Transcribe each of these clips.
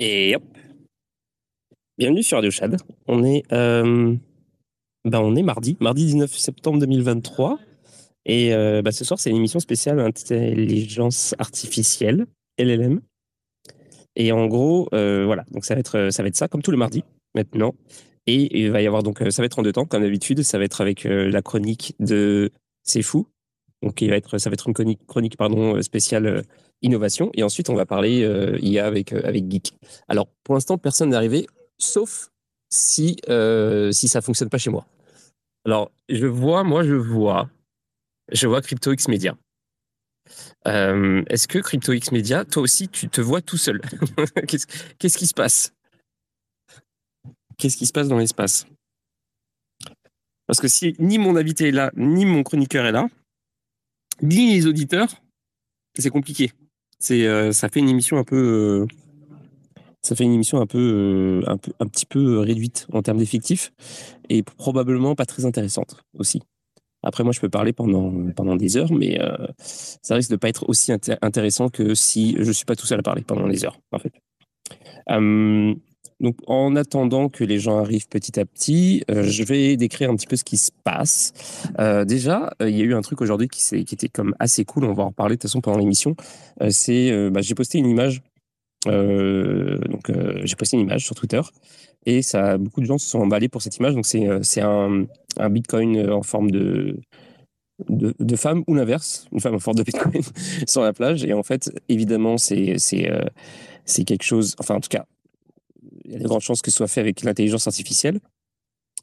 Et hop. Bienvenue sur Radio Chad. On est, euh, bah, on est mardi, mardi 19 septembre 2023. Et euh, bah, ce soir, c'est une émission spéciale intelligence artificielle, LLM. Et en gros, euh, voilà, donc ça va, être, ça va être ça, comme tous les mardis, maintenant. Et il va y avoir donc, ça va être en deux temps, comme d'habitude. Ça va être avec la chronique de C'est fou. Donc, il va être, ça va être une chronique, chronique pardon, spéciale innovation. Et ensuite, on va parler euh, IA avec, euh, avec Geek. Alors, pour l'instant, personne n'est arrivé, sauf si, euh, ça fonctionne pas chez moi. Alors, je vois, moi, je vois, je vois CryptoX Media. Est-ce que CryptoX Media, toi aussi, tu te vois tout seul? Qu'est-ce qui se passe? Qu'est-ce qui se passe dans l'espace? Parce que si ni mon invité est là, ni mon chroniqueur est là, ni les auditeurs, c'est compliqué c'est euh, ça fait une émission un peu euh, ça fait une émission un peu, euh, un peu un petit peu réduite en termes d'effectifs et probablement pas très intéressante aussi. Après, moi, je peux parler pendant, pendant des heures, mais ça risque de pas être aussi intéressant que si je suis pas tout seul à parler pendant des heures, en fait. Donc, en attendant que les gens arrivent petit à petit, euh, je vais décrire un petit peu ce qui se passe. Euh, déjà, euh, il y a eu un truc aujourd'hui qui, qui, était comme assez cool. On va en reparler de toute façon pendant l'émission. c'est, bah, j'ai posté une image. donc, j'ai posté une image sur Twitter et ça, beaucoup de gens se sont emballés pour cette image. Donc, c'est, un, un Bitcoin en forme de de, de femme ou l'inverse, une femme en forme de Bitcoin sur la plage. Et en fait, évidemment, c'est c'est c'est quelque chose. Enfin, en tout cas, il y a de grandes chances que ce soit fait avec l'intelligence artificielle.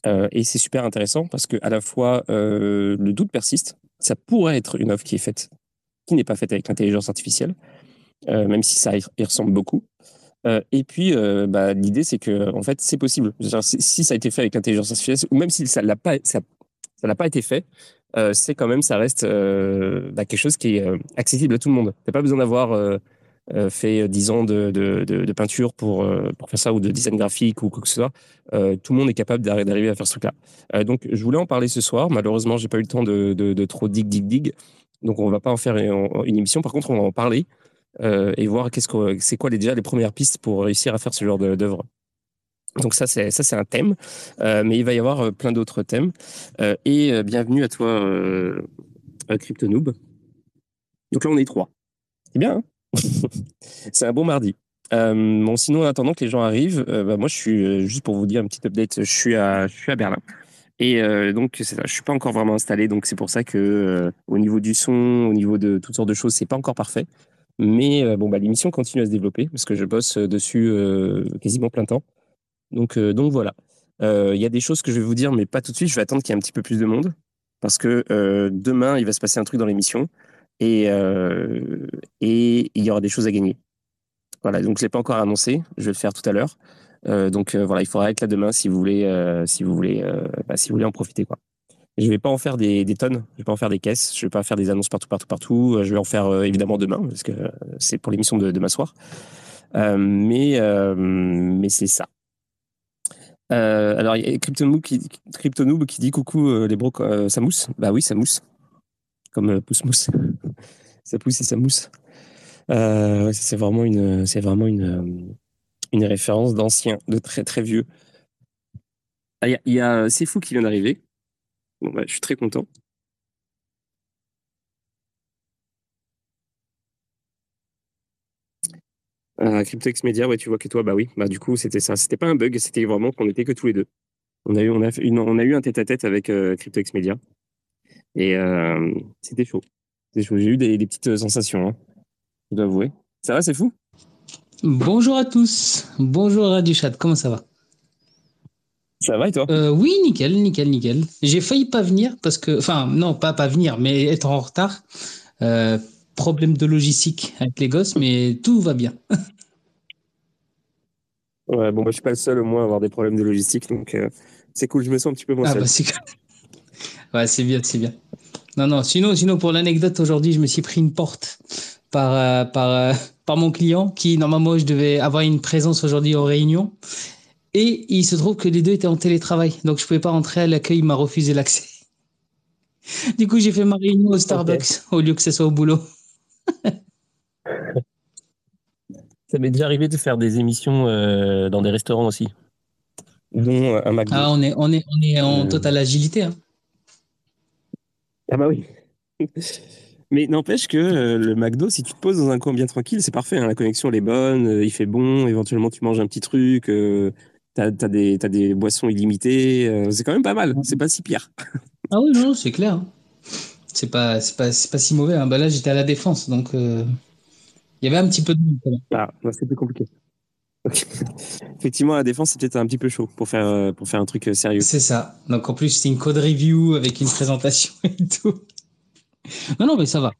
Euh, et c'est super intéressant parce que à la fois euh, le doute persiste, ça pourrait être une œuvre qui est faite, qui n'est pas faite avec l'intelligence artificielle, euh, même si ça y, ressemble beaucoup. et puis bah, l'idée c'est que en fait c'est possible. si, ça a été fait avec l'intelligence artificielle, ou même si ça l'a pas, ça, n'a pas été fait, c'est quand même ça reste bah, quelque chose qui est accessible à tout le monde. T'as pas besoin d'avoir fait 10 ans de, de, de, peinture pour, euh, pour faire ça ou de design graphique ou quoi que ce soit, euh, tout le monde est capable d'arriver à faire ce truc-là. donc, je voulais en parler ce soir. Malheureusement, j'ai pas eu le temps de, trop dig, dig, dig. Donc, on va pas en faire une, émission. Par contre, on va en parler et voir qu'est-ce que c'est quoi les, déjà les premières pistes pour réussir à faire ce genre d'œuvre. Donc ça c'est ça c'est un thème, mais il va y avoir plein d'autres thèmes. et bienvenue à toi, Crypto Noob. Donc là on est trois. C'est bien. Hein? C'est un bon mardi. Euh, bon, sinon, en attendant que les gens arrivent, euh, bah, moi, je suis, euh, juste pour vous dire un petit update, je suis à, je suis à Berlin. Et donc, je suis pas encore vraiment installé, donc c'est pour ça que au niveau du son, au niveau de toutes sortes de choses, c'est pas encore parfait. Mais bon, bah, l'émission continue à se développer parce que je bosse dessus quasiment plein temps. Donc, donc voilà. Il y a des choses que je vais vous dire, mais pas tout de suite. Je vais attendre qu'il y ait un petit peu plus de monde parce que demain, il va se passer un truc dans l'émission et, euh, et il y aura des choses à gagner. Voilà, donc je ne l'ai pas encore annoncé, je vais le faire tout à l'heure. Euh, donc euh, voilà, il faudra être là demain si vous voulez, si vous voulez, bah, si vous voulez en profiter. Je vais pas en faire des, tonnes, je vais pas en faire des caisses, je vais pas faire des annonces partout, partout, partout. Je vais en faire évidemment demain parce que c'est pour l'émission de demain soir. mais mais c'est ça. alors il y a CryptoNoob qui, qui dit coucou les bros, ça mousse. Bah oui, ça mousse comme euh, pousse-mousse. Ça pousse et ça mousse. Euh, c'est vraiment euh, une référence d'ancien, de très très vieux. Ah, il y a, C'est Fou qui vient d'arriver. Bon, bah, je suis très content. Euh, CryptoX Media, ouais, tu vois que toi, bah oui, bah du coup, c'était ça. C'était pas un bug, c'était vraiment qu'on était que tous les deux. On a eu, un tête-à-tête avec CryptoX Media. Et euh, c'était chaud. J'ai eu des, petites sensations, hein. je dois avouer. Ça va, c'est fou? Bonjour à tous. Bonjour à du chat. Comment ça va? Ça va et toi? Euh, Oui, nickel, nickel, nickel. J'ai failli pas venir parce que, enfin, non, pas pas venir, mais être en retard. Euh, problème de logistique avec les gosses, mais tout va bien. ouais, bon, moi, je suis pas le seul au moins à avoir des problèmes de logistique, donc c'est cool. Je me sens un petit peu moins ah, Bah, c'est... ouais, c'est bien, c'est bien. Non, non. Sinon, sinon pour l'anecdote, aujourd'hui, je me suis pris une porte par, euh, par, euh, par mon client qui, normalement, je devais avoir une présence aujourd'hui en réunion. Et il se trouve que les deux étaient en télétravail. Donc, je pouvais pas rentrer à l'accueil. Il m'a refusé l'accès. Du coup, j'ai fait ma réunion au Starbucks au lieu que ce soit au boulot. Ça m'est déjà arrivé de faire des émissions euh, dans des restaurants aussi, dont un McDo. Ah, on est, on est, on est en Euh. totale agilité. Hein. Ah bah oui. Mais n'empêche que euh, le McDo, si tu te poses dans un coin bien tranquille, c'est parfait. hein, la connexion, elle est bonne, euh, il fait bon. Éventuellement, tu manges un petit truc. Euh, t'as, t'as des, t'as des boissons illimitées. euh, c'est quand même pas mal. C'est pas si pire. Ah oui, non, c'est clair. hein. C'est pas, c'est pas, c'est pas si mauvais. Hein. Bah là, j'étais à la défense, donc euh, il y avait un petit peu de monde. quand même. Ah, non, c'est plus compliqué. Effectivement, la défense, peut-être un petit peu chaud pour faire, euh, pour faire un truc euh, sérieux. C'est ça. Donc en plus, c'est une code review avec une présentation et tout. Non, non, mais ça va.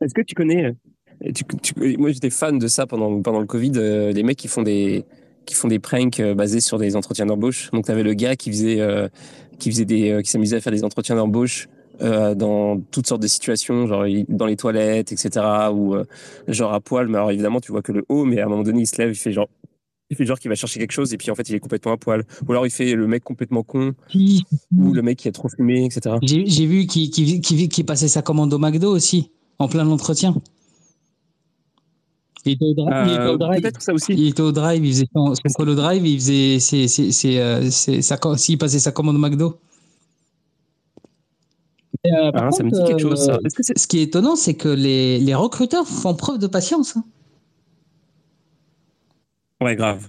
Est-ce que tu connais euh, tu, tu- Moi, j'étais fan de ça pendant, pendant le Covid. euh, les mecs qui font des qui font des pranks euh, basés sur des entretiens d'embauche. Donc, tu avais le gars qui faisait euh, qui faisait des qui s'amusait à faire des entretiens d'embauche euh, dans toutes sortes de situations, genre dans les toilettes, etc. Ou euh, genre à poil. Mais alors évidemment, tu vois que le haut. Mais à un moment donné, il se lève, il fait genre il fait genre qu'il va chercher quelque chose et puis en fait il est complètement à poil. Ou alors il fait le mec complètement con ou le mec qui a trop fumé, etc. J'ai vu qu'il passait sa commande au McDo aussi, en plein entretien. Il était au, il était au Euh, drive. Ça aussi. Il était au drive, il faisait son, son call au drive, il faisait ses, ses, ses, euh, ses- sa passait sa commande au McDo. Euh, Ah, ça me dit quelque chose. Ça. que Ce qui est étonnant, c'est que les, les recruteurs font preuve de patience. hein. Ouais, grave.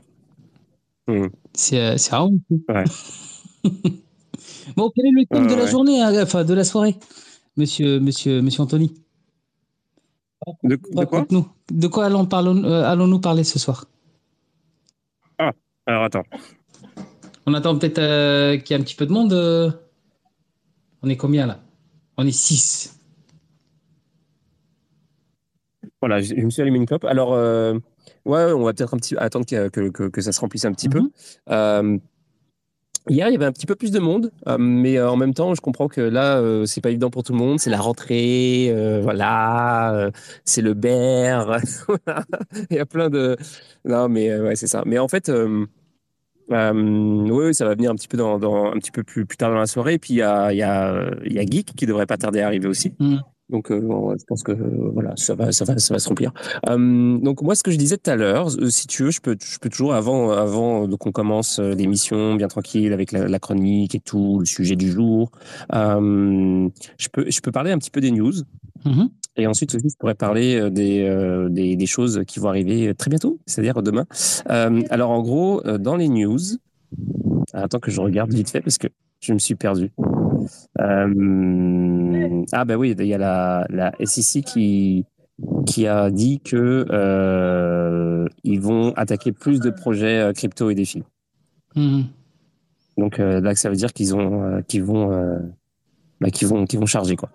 Hmm. C'est euh, vraiment cool. Ouais. bon, quel est le thème Ouais, de la ouais. journée, hein, enfin de la soirée, monsieur, monsieur, monsieur Anthony? De, de quoi? Raconte-nous. De quoi parlons- euh, allons-nous parler ce soir? Alors attends. On attend peut-être euh, qu'il y ait un petit peu de monde. euh. On est combien là? On est 6. Voilà, je, je me suis allumé une clope. Alors, euh, ouais, on va peut-être un petit attendre que, que, que, que ça se remplisse un petit peu. Mhm. Euh, hier, il y avait un petit peu plus de monde, euh, mais euh, en même temps, je comprends que là, euh, c'est pas évident pour tout le monde. C'est la rentrée, voilà, c'est le bear. il y a plein de. Non, mais ouais, c'est ça. Mais en fait. Oui, ça va venir un petit peu dans, dans- un petit peu plus, plus tard dans la soirée. Et puis il y a, y a Geek qui devrait pas tarder à arriver aussi. Mhm. Donc euh, bon, je pense que euh, voilà, ça va, ça va, ça va se remplir. Euh, donc moi, ce que je disais tout à l'heure, euh, si tu veux, je peux, je peux toujours avant, avant qu'on commence euh, l'émission bien tranquille avec la, la chronique et tout, le sujet du jour. euh, je peux, je peux parler un petit peu des news. Mhm. Et ensuite aussi, je pourrais parler euh, des, euh, des, des choses qui vont arriver très bientôt, c'est-à-dire demain. Euh, alors en gros, euh, dans les news, attends que je regarde vite fait parce que je me suis perdu. Euh, ah ben oui, il y a la, la SEC qui, qui a dit que euh, ils vont attaquer plus de projets euh, crypto et défis. Mhm. Donc euh, là, ça veut dire qu'ils ont, qu'ils vont, bah, qu'ils vont, qu'ils vont charger quoi.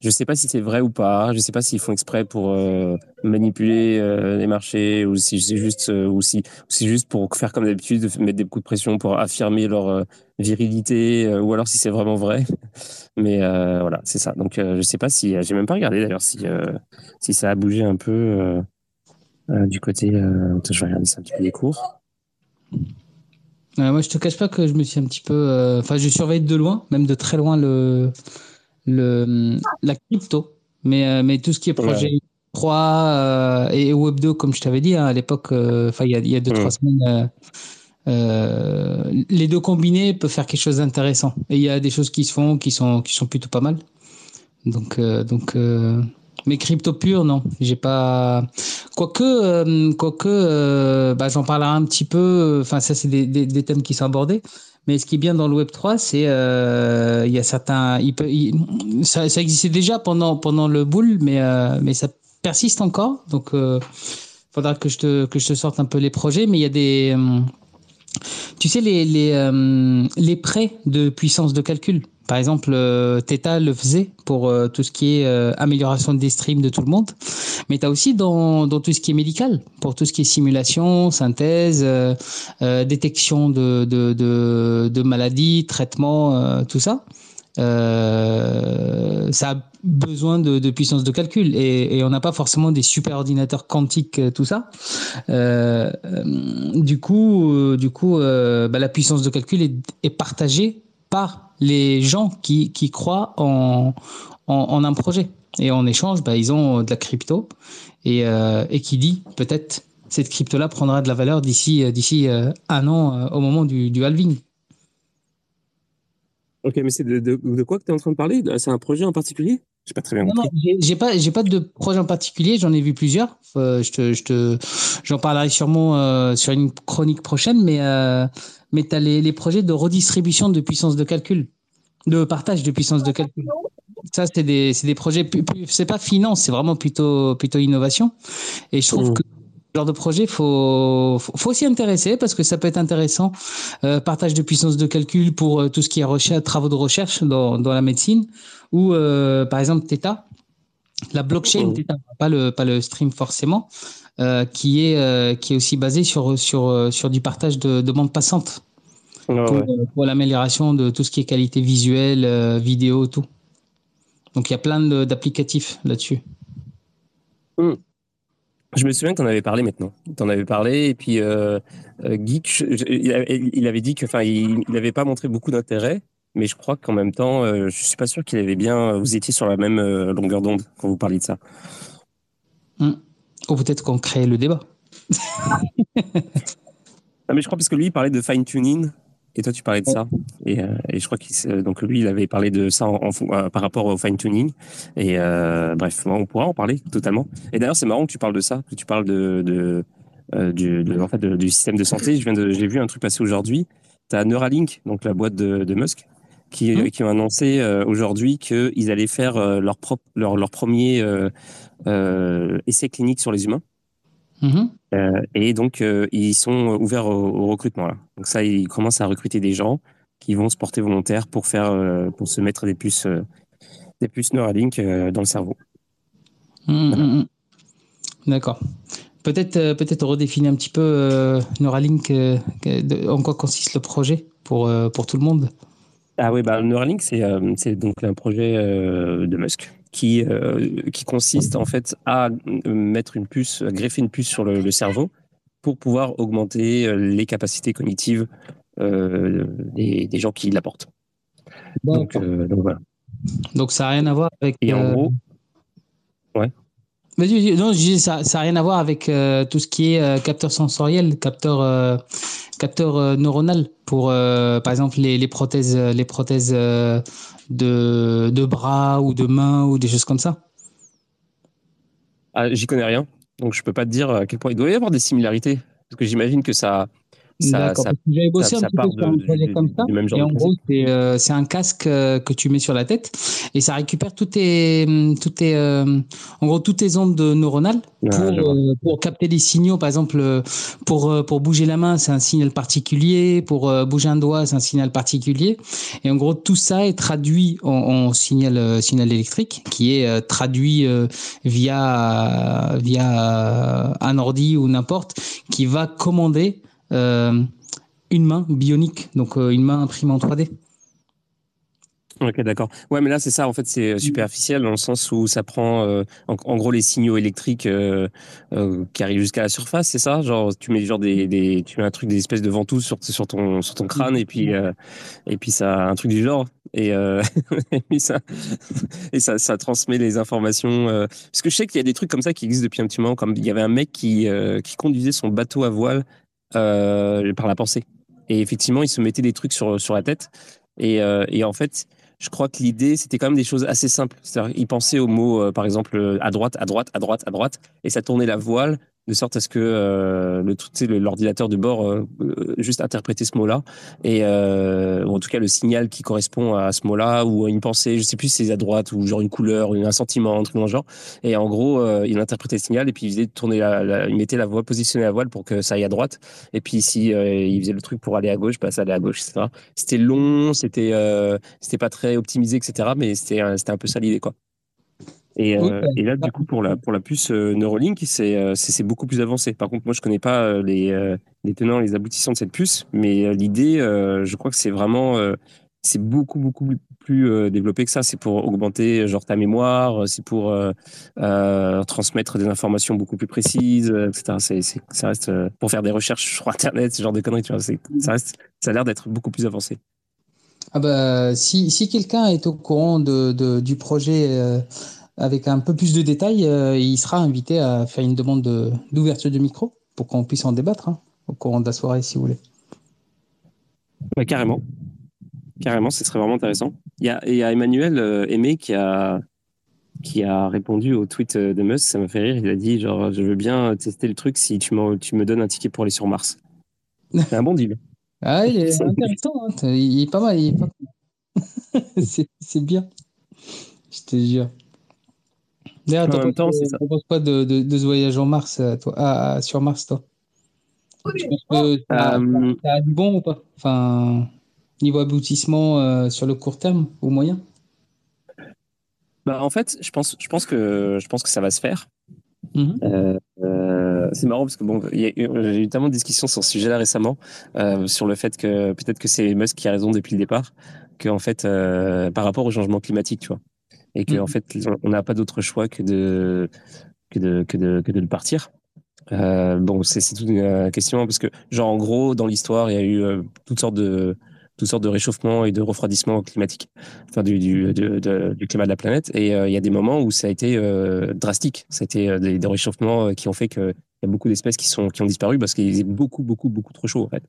Je sais pas si c'est vrai ou pas. Je sais pas s'ils font exprès pour euh, manipuler euh, les marchés ou si c'est juste euh, ou si c'est juste pour faire comme d'habitude, de mettre des coups de pression pour affirmer leur virilité ou alors si c'est vraiment vrai. Mais voilà, c'est ça. Donc je sais pas si j'ai même pas regardé d'ailleurs si si ça a bougé un peu du côté. Je vais regarder ça un petit peu des cours. Moi, je te cache pas que je me suis un petit peu. Enfin, je surveille de loin, même de très loin, le, le, la crypto. Mais, euh, mais tout ce qui est projet 3 euh, et Web 2, comme je t'avais dit hein, à l'époque, euh, enfin, il y a, il y a deux, Mm. trois semaines, euh, les deux combinés peuvent faire quelque chose d'intéressant. Et il y a des choses qui se font qui sont, qui sont plutôt pas mal. Donc, euh, donc euh, mais crypto pur, non. J'ai pas. Quoique, quoique bah, j'en parlerai un petit peu. Enfin, ça, c'est des, des, des thèmes qui sont abordés. Mais ce qui est bien dans le Web 3, c'est euh, il y a certains. Il peut, il- ça, ça existait déjà pendant, pendant le bull, mais, euh, mais ça persiste encore. Donc, il faudra que je, te, que je te sorte un peu les projets. Mais il y a des. euh, tu sais, les, les, euh, les prêts de puissance de calcul. Par exemple, euh, Theta le faisait pour euh, tout ce qui est euh, amélioration des streams de tout le monde. Mais tu as aussi dans, dans tout ce qui est médical, pour tout ce qui est simulation, synthèse, euh, euh, détection de, de, de, de maladies, traitement, euh, tout ça. Ça a besoin de, de puissance de calcul et, et on n'a pas forcément des super ordinateurs quantiques, tout ça. Euh, du coup, du coup, euh, bah, la puissance de calcul est, est partagée par les gens qui, qui croient en, en, en un projet. Et en échange, bah, ils ont de la crypto et, euh, et qui dit peut-être cette crypto-là prendra de la valeur d'ici d'ici un an au moment du, du halving. Ok, mais c'est de, de, quoi que tu es en train de parler? C'est un projet en particulier? J'ai pas très bien compris. Non, j'ai pas, j'ai pas de projet en particulier. J'en ai vu plusieurs. Euh, je te, je te, j'en parlerai sûrement euh, sur une chronique prochaine. Mais, euh, mais t'as les, les projets de redistribution de puissance de calcul, de partage de puissance de calcul. Ça, c'est des, des projets. C'est pas finance, c'est vraiment plutôt, plutôt innovation. Et je trouve mmh. que genre de projet, faut, faut aussi intéresser parce que ça peut être intéressant. Euh, partage de puissance de calcul pour euh, tout ce qui est recherche, travaux de recherche dans, dans la médecine ou euh, par exemple Theta, la blockchain Theta, pas le pas le stream forcément, qui est euh, qui est aussi basé sur sur sur du partage de, de bande passante pour, pour l'amélioration de tout ce qui est qualité visuelle, vidéo, tout. Donc il y a plein d'applicatifs là-dessus. Mmh. Je me souviens que tu en avais parlé maintenant. Tu en avais parlé et puis euh, euh Geek, il avait dit que, enfin, il n'avait pas montré beaucoup d'intérêt, mais je crois qu'en même temps, euh, je suis pas sûr qu'il avait bien. Vous étiez sur la même euh, longueur d'onde quand vous parliez de ça. Hmm. Ou peut-être qu'on crée le débat. ah, mais je crois parce que lui, il parlait de fine tuning et toi, tu parlais de ça. Et, euh, je crois qu'il donc lui, il avait parlé de ça en, euh, par rapport au fine tuning. Et euh, bref, on pourra en parler totalement. Et d'ailleurs, c'est marrant que tu parles de ça, que tu parles de, euh, du, en fait, du système de santé. Je viens de, j'ai vu un truc passer aujourd'hui. Tu as Neuralink, donc la boîte de Musk, qui, mmh. qui ont annoncé aujourd'hui qu'ils allaient faire leur, propre, leur, leur premier essai clinique sur les humains. Mmh. Euh, et donc, euh, ils sont ouverts au, recrutement. Là. Donc ça, ils commencent à recruter des gens qui vont se porter volontaires pour faire, euh, pour se mettre des puces, des puces Neuralink dans le cerveau. Mmh, mmh, D'accord. Peut-être, peut-être redéfinir un petit peu Neuralink. en quoi consiste le projet pour pour tout le monde? Ah oui, bah Neuralink, c'est c'est donc un projet de Musk qui, euh, qui consiste en fait à euh, mettre une puce, à greffer une puce sur le, cerveau pour pouvoir augmenter euh, les capacités cognitives des, des, gens qui l'apportent. Donc, donc, voilà. Donc ça n'a rien à voir avec. Et en gros, ouais. non, je dis, ça n'a rien à voir avec tout ce qui est capteur sensoriel, capteur, capteur neuronal pour, par exemple, les, prothèses, prothèses de, bras ou de mains ou des choses comme ça. Ah, J'y connais rien, donc je peux pas te dire à quel point il doit y avoir des similarités, parce que j'imagine que ça, ça, J'avais bossé un petit peu sur un projet comme ça. Et en gros, euh, c'est un casque euh, que tu mets sur la tête et ça récupère toutes tes, toutes tes, euh, en gros, toutes tes ondes neuronales pour, pour capter des signaux. Par exemple, pour, pour bouger la main, c'est un signal particulier. Pour bouger un doigt, c'est un signal particulier. Et en gros, tout ça est traduit en, en signal, signal électrique qui est traduit via, via un ordi ou n'importe qui va commander euh, une main bionique, donc euh, une main imprimée en 3D. Ok, d'accord. Ouais, mais là, c'est ça, en fait, c'est superficiel dans le sens où ça prend, euh, en, gros, les signaux électriques euh, euh, qui arrivent jusqu'à la surface, c'est ça? Genre, tu mets genre des, des, tu mets un truc, des espèces de ventouses sur, sur ton, sur ton crâne et puis, et puis ça, un truc du genre. Et, et puis ça, et ça, ça transmet les informations. parce que je sais qu'il y a des trucs comme ça qui existent depuis un petit moment. Comme il y avait un mec qui, qui conduisait son bateau à voile euh, par la pensée. Et effectivement, il se mettait des trucs sur, sur la tête. Et, euh, et en fait, je crois que l'idée, c'était quand même des choses assez simples. C'est-à-dire, il pensait au mot, euh, par exemple, à droite, à droite, à droite, à droite, et ça tournait la voile de sorte à ce que euh, le l'ordinateur de bord euh, euh, juste interpréter ce mot-là et euh, en tout cas le signal qui correspond à ce mot-là ou une pensée, je sais plus si c'est à droite ou genre une couleur, un sentiment, un truc dans le genre. Et en gros, il interprétait le signal et puis il faisait tourner la, il mettait la voile positionnée la voile pour que ça aille à droite. Et puis si il faisait le truc pour aller à gauche, bah, ça allait à gauche. C'était long, c'était c'était pas très optimisé, etc. Mais c'était c'était un peu ça l'idée quoi. Et, euh, et, là, du coup, pour la, pour la puce euh, Neuralink, euh, c'est beaucoup plus avancé. Par contre, moi, je connais pas les, les tenants, les aboutissants de cette puce, mais l'idée, je crois que c'est vraiment, c'est beaucoup, beaucoup plus développé que ça. C'est pour augmenter, genre, ta mémoire, c'est pour transmettre des informations beaucoup plus précises, etc. C'est ça reste pour faire des recherches sur Internet, ce genre de conneries, tu vois. Ça, reste, ça a l'air d'être beaucoup plus avancé. Ah bah, si, si quelqu'un est au courant de, de du projet avec un peu plus de détails, euh, il sera invité à faire une demande d'ouverture de, micro pour qu'on puisse en débattre hein, au courant de la soirée, si vous voulez. Bah, carrément. Carrément, ce serait vraiment intéressant. Il y a, il y a Emmanuel euh, Aimé qui a, qui a répondu au tweet de Musk, ça m'a fait rire. Il a dit genre, je veux bien tester le truc si tu, tu me donnes un ticket pour aller sur Mars. C'est un bon deal. ah, il est intéressant. Hein. Il est pas mal. c'est bien. Je te jure. D'ailleurs, t'en penses quoi de, de, de, ce voyage en Mars, euh, toi, ah, sur Mars, toi? Tu penses que ça, euh... du bon ou pas? Enfin, niveau aboutissement euh, sur le court terme ou moyen? Bah, En fait, je pense, je, pense que, je pense que ça va se faire. Mm-hmm. euh, euh, c'est marrant parce que bon, j'ai eu tellement de discussions sur ce sujet-là récemment, euh, sur le fait que peut-être que c'est Musk qui a raison depuis le départ, qu'en fait, euh, par rapport au changement climatique, tu vois, et qu'en en fait, on n'a pas d'autre choix que de que de que de que de le partir. bon, c'est toute une question parce que genre en gros, dans l'histoire, il y a eu toutes sortes de toutes sortes de réchauffements et de refroidissement climatique, enfin du, du, du climat de la planète. Et euh, il y a des moments où ça a été euh, drastique. Ça a été euh, des, des, réchauffements qui ont fait qu'il y a beaucoup d'espèces qui, sont, qui ont disparu parce qu'il faisait beaucoup, beaucoup, beaucoup trop chaud, en fait.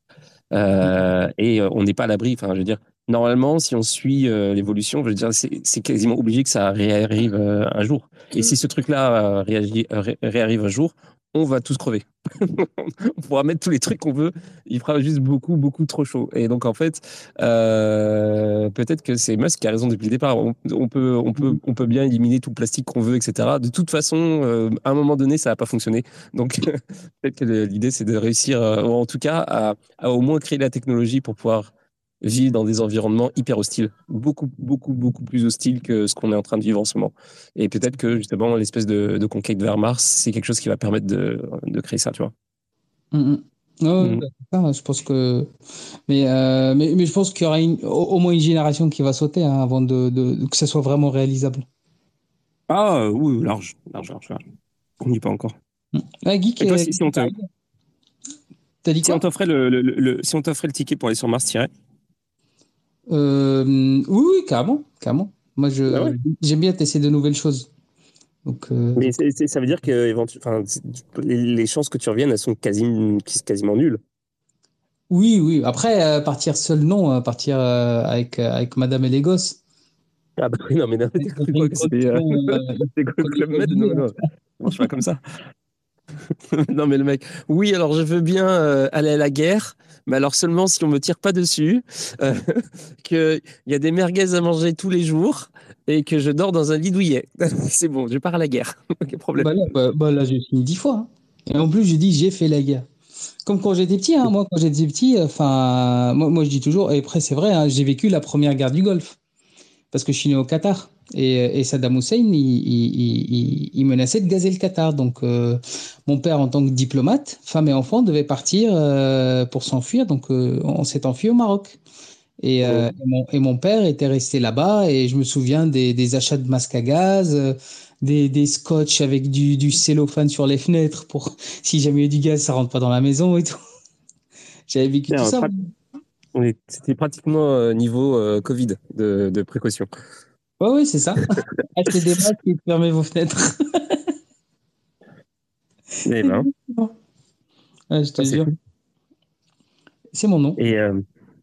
Euh, et on n'est pas à l'abri. Enfin, je veux dire, normalement, si on suit l'évolution, je veux dire, c'est quasiment obligé que ça réarrive un jour. Et si ce truc-là réarrive un jour, on va tous crever. on pourra mettre tous les trucs qu'on veut, il fera juste beaucoup, beaucoup trop chaud. Et donc, en fait, euh, peut-être que c'est Musk qui a raison depuis le départ. On, peut, on, peut, on peut bien éliminer tout le plastique qu'on veut, etc. De toute façon, euh, à un moment donné, ça n'a pas fonctionné. Donc, peut-être que l'idée, c'est de réussir, euh, en tout cas, à, à, au moins créer la technologie pour pouvoir vivre dans des environnements hyper hostiles, beaucoup, beaucoup, beaucoup plus hostiles que ce qu'on est en train de vivre en ce moment. Et peut-être que justement, l'espèce de, de, conquête vers Mars, c'est quelque chose qui va permettre de, de créer ça, tu vois. Mm -hmm. je pense que. Mais, euh, mais, mais, je pense qu'il y aura une, au, moins une génération qui va sauter hein, avant de, de, que ce soit vraiment réalisable. Ah oui, large, large, large. large. On n'y est pas encore. Ah, Geek, Et toi, si, si on te. Dit si, on t'offrait le, le, le, si on t'offrait le ticket pour aller sur Mars, euh, oui, oui, carrément, carrément. Moi, je, ouais. j'aime bien tester de nouvelles choses. Donc, euh... Mais ça veut dire que les, les, chances que tu reviennes, elles sont quasi, quasiment nulles. Oui, oui. Après, euh, partir seul, non. Euh, partir euh, avec, avec Madame et les gosses. Ah bah oui, non, mais n'importe quoi que c'est Club Med, non, non. non, je suis pas comme ça. non, mais le mec, oui, alors je veux bien euh, aller à la guerre, mais alors seulement si on me tire pas dessus, euh, qu'il y a des merguez à manger tous les jours et que je dors dans un lit douillet. C'est bon, je pars à la guerre. Quel problème. Bah là, bah, bah là j'ai fini dix fois. Hein. Et en plus, je dis j'ai fait la guerre. Comme quand j'étais petit, hein, moi, quand j'étais petit, enfin, moi, moi, je dis toujours, et après, c'est vrai, hein, j'ai vécu la première guerre du Golfe parce que je suis né au Qatar. Et, et Saddam Hussein, il, il, il, menaçait de gazer le Qatar. Donc, euh, mon père, en tant que diplomate, femme et enfant, devait partir euh, pour s'enfuir. Donc, euh, on s'est enfui au Maroc. Et, et, mon, et, mon, père était resté là-bas. Et je me souviens des, des achats de masques à gaz, des, des scotch avec du, du, cellophane sur les fenêtres pour si jamais il y a du gaz, ça rentre pas dans la maison et tout. J'avais vécu tout ça. C'était pratiquement niveau Covid de, de précaution. Oui, oui, c'est ça. Achetez des masques et fermez vos fenêtres. Eh ben. Ouais, je te jure. C'est mon nom. Et euh,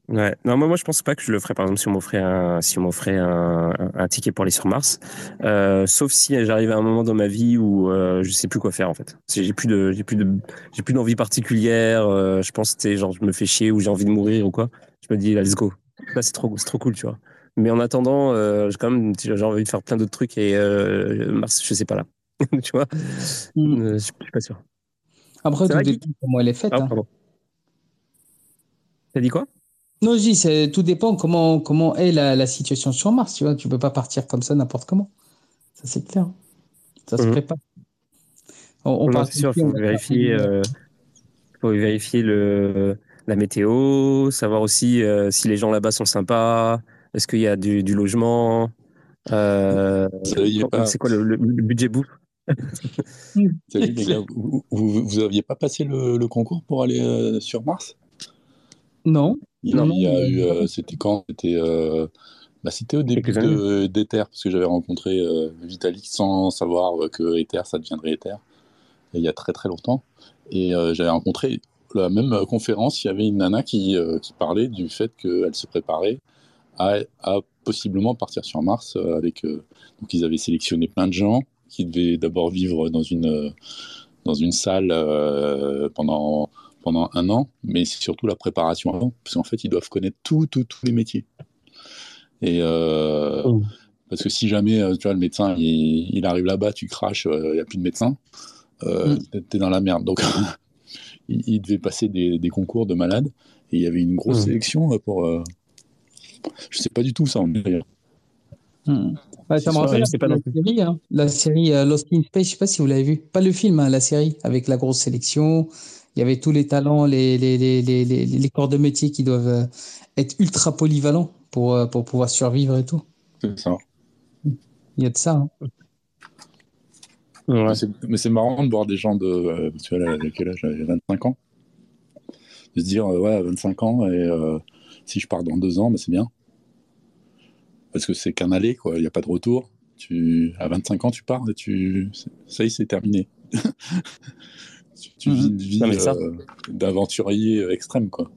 ouais. Non, moi, moi, je pense pas que je le ferais, par exemple, si on m'offrait un, si on m'offrait un, ticket pour aller sur Mars. Euh, sauf si j'arrive à un moment dans ma vie où euh, je sais plus quoi faire, en fait. J'ai plus de, j'ai plus de, j'ai plus d'envie particulière. Euh, je pense, que genre, je me fais chier ou j'ai envie de mourir ou quoi. Je me dis, let's go. Là, c'est trop, c'est trop cool, tu vois. Mais en attendant, euh, j'ai quand même j'ai envie de faire plein d'autres trucs et euh, Mars, je sais pas là. tu vois? Mm. euh, Je suis pas sûr. Après, tout dépend comment elle est faite. Ah, hein. T'as dit quoi? Non, je dis, tout dépend comment, comment est la, la, situation sur Mars. Tu vois, tu peux pas partir comme ça n'importe comment. Ça, c'est clair. Ça se mm -hmm. prépare. On, on non, c'est sûr, il faut vérifier, euh, faut vérifier le, la météo, savoir aussi si les gens là-bas sont sympas. Est-ce qu'il y a du, du logement euh, C'est quoi le, le, le, budget bouffe? Salut les gars, vous, vous, aviez pas passé le, le concours pour aller euh, sur Mars? Non. Il, non, il y a eu, euh, c'était quand? C'était euh, bah, c'était au début d'Ether, parce que j'avais rencontré euh, Vitalik sans savoir que Ether, ça deviendrait Ether, il y a très très longtemps. Et j'avais rencontré la même conférence, il y avait une nana qui, qui parlait du fait qu'elle se préparait à, à, possiblement partir sur Mars avec. donc ils avaient sélectionné plein de gens qui devaient d'abord vivre dans une dans une salle pendant pendant un an, mais c'est surtout la préparation avant, parce qu'en fait, ils doivent connaître tous tout, tous les métiers. Et euh, oh. parce que si jamais euh, tu vois, le médecin il, arrive là-bas, tu craches, euh, il n'y a plus de médecin, mm. tu es dans la merde. Donc, il, devait passer des, des, concours de malades, et il y avait une grosse mm. sélection pour. Je sais pas du tout ça en mm. ça me rappelle pas la, série, hein. la série Lost in Space, je sais pas si vous l'avez vu. Pas le film, hein, la série, avec la grosse sélection, il y avait tous les talents, les, les, les, les, les corps de métier qui doivent euh, être ultra polyvalents pour, euh, pour pouvoir survivre et tout. C'est ça. Il y a de ça. Hein. Mais c'est marrant de voir des gens de. Euh, tu vois, quel âge J'avais 25 ans. De se dire, ouais, 25 ans, et si je pars dans deux ans, bah, c'est bien. Parce que c'est qu'un aller, quoi. Il n'y a pas de retour. Tu, à 25 ans, tu pars et tu. Ça y est, c'est terminé. tu, vis une vie euh, d'aventurier extrême, quoi.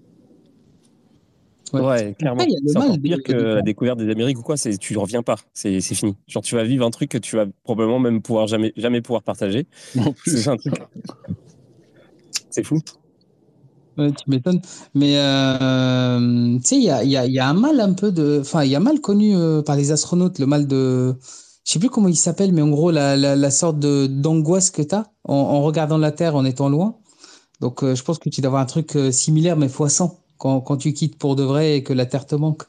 Ouais, clairement. c'est encore pire que la découverte des Amériques ou quoi, c'est tu reviens pas, c'est fini. Genre tu vas vivre un truc que tu vas probablement même pouvoir jamais jamais pouvoir partager. C'est un truc. C'est fou. Ouais, tu m'étonnes. Mais euh, tu sais, il y a, un mal un peu de. Enfin, il y a mal connu par les astronautes, le mal de je sais plus comment il s'appelle, mais en gros, la, la, sorte d'angoisse que tu as en, regardant la Terre en étant loin. Donc, euh, je pense que tu dois avoir un truc euh, similaire, mais fois 100, quand, quand, tu quittes pour de vrai et que la Terre te manque.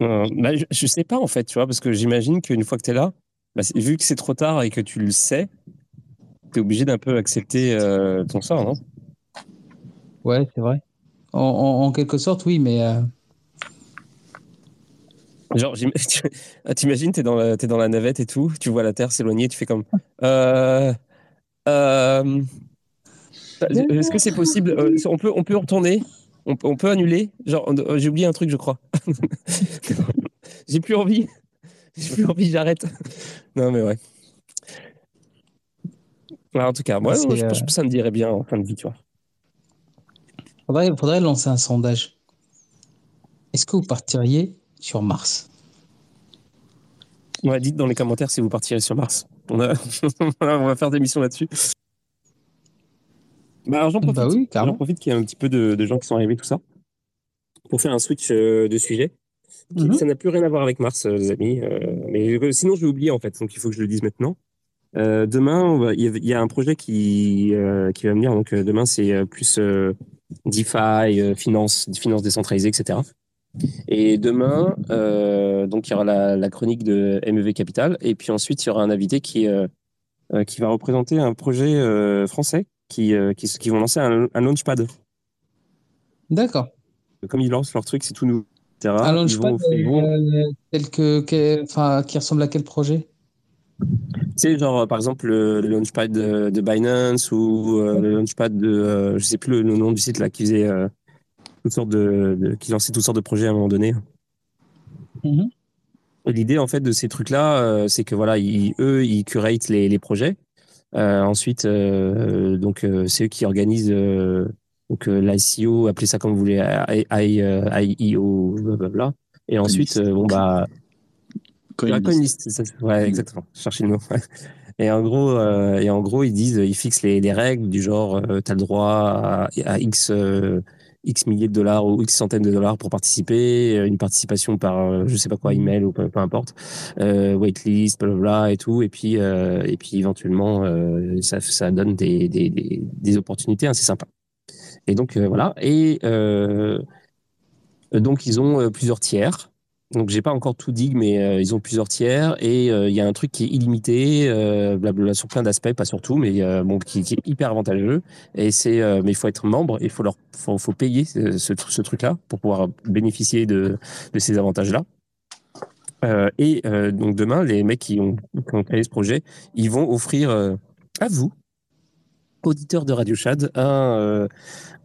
Euh, bah, je, ne sais pas, en fait, tu vois, parce que j'imagine qu'une fois que tu es là, bah, vu que c'est trop tard et que tu le sais, tu es obligé d'un peu accepter ton sort, non? Ouais, c'est vrai. En, en, quelque sorte, oui, mais Genre, ah, t'imagines, t'es dans, la, es dans la navette et tout, tu vois la Terre s'éloigner, tu fais comme. Euh, euh, Est-ce que c'est possible euh, on, peut, on peut retourner on, on, peut annuler Genre, j'ai oublié un truc, je crois. j'ai plus envie. J'ai plus envie, j'arrête. non, mais ouais. en tout cas, moi, je pense que ça me dirait bien en fin de vie, tu vois. Faudrait, faudrait lancer un sondage. Est-ce que vous partiriez sur Mars? Ouais, dites dans les commentaires si vous partirez sur Mars. On, on va faire des missions là-dessus. Bah, j'en profite, bah oui, profite qu'il y ait un petit peu de, gens qui sont arrivés, tout ça, pour faire un switch euh, de sujet. Mhm. Ça n'a plus rien à voir avec Mars, euh, les amis. Euh, mais sinon, je vais oublier, en fait, donc il faut que je le dise maintenant. demain, il y, a un projet qui, qui va venir. Donc, demain, c'est plus DeFi, finance, finance décentralisée, etc. Et demain, euh, donc il y aura la, chronique de MEV Capital, et puis ensuite il y aura un invité qui euh, euh, qui va représenter un projet français qui, qui, vont lancer un, launchpad. D'accord. Comme ils lancent leur truc, c'est tout nouveau. Un launchpad tel que, enfin, qui ressemble à quel projet? C'est genre par exemple le, launchpad de, Binance ou le launchpad de je sais plus le, nom du site là qui faisait toutes sortes de, qui lançaient toutes sortes de projets à un moment donné. Mm-hmm. L'idée en fait de ces trucs-là, euh, c'est que voilà, eux, ils curatent les, les projets. Euh, ensuite, euh, donc c'est eux qui organisent donc l'ICO, appelez ça comme vous voulez, IEO, blablabla. Et ensuite, bon bah, Coinlist, ouais, exactement. Cherchez le mot. Et en gros, et en gros, ils disent, ils fixent les, les règles du genre, tu as le droit à, à X X milliers de dollars ou X centaines de dollars pour participer, euh, une participation par, euh, je sais pas quoi, email ou peu, peu importe, euh, waitlist, blablabla et tout. Et puis, euh, et puis éventuellement, euh, ça, ça donne des, des, des, des opportunités assez sympas. Et donc, voilà. Et donc, ils ont plusieurs tiers. Donc j'ai pas encore tout dit, mais euh, ils ont plusieurs tiers et euh, il y a un truc qui est illimité, euh, blablabla, sur plein d'aspects, pas sur tout, mais bon, qui, qui, est hyper avantageux. Et c'est, mais il faut être membre, il faut leur, faut, faut payer ce, ce, truc-là pour pouvoir bénéficier de, de ces avantages-là. et donc demain, les mecs qui ont, qui ont, créé ce projet, ils vont offrir à vous, auditeurs de Radio Chad, un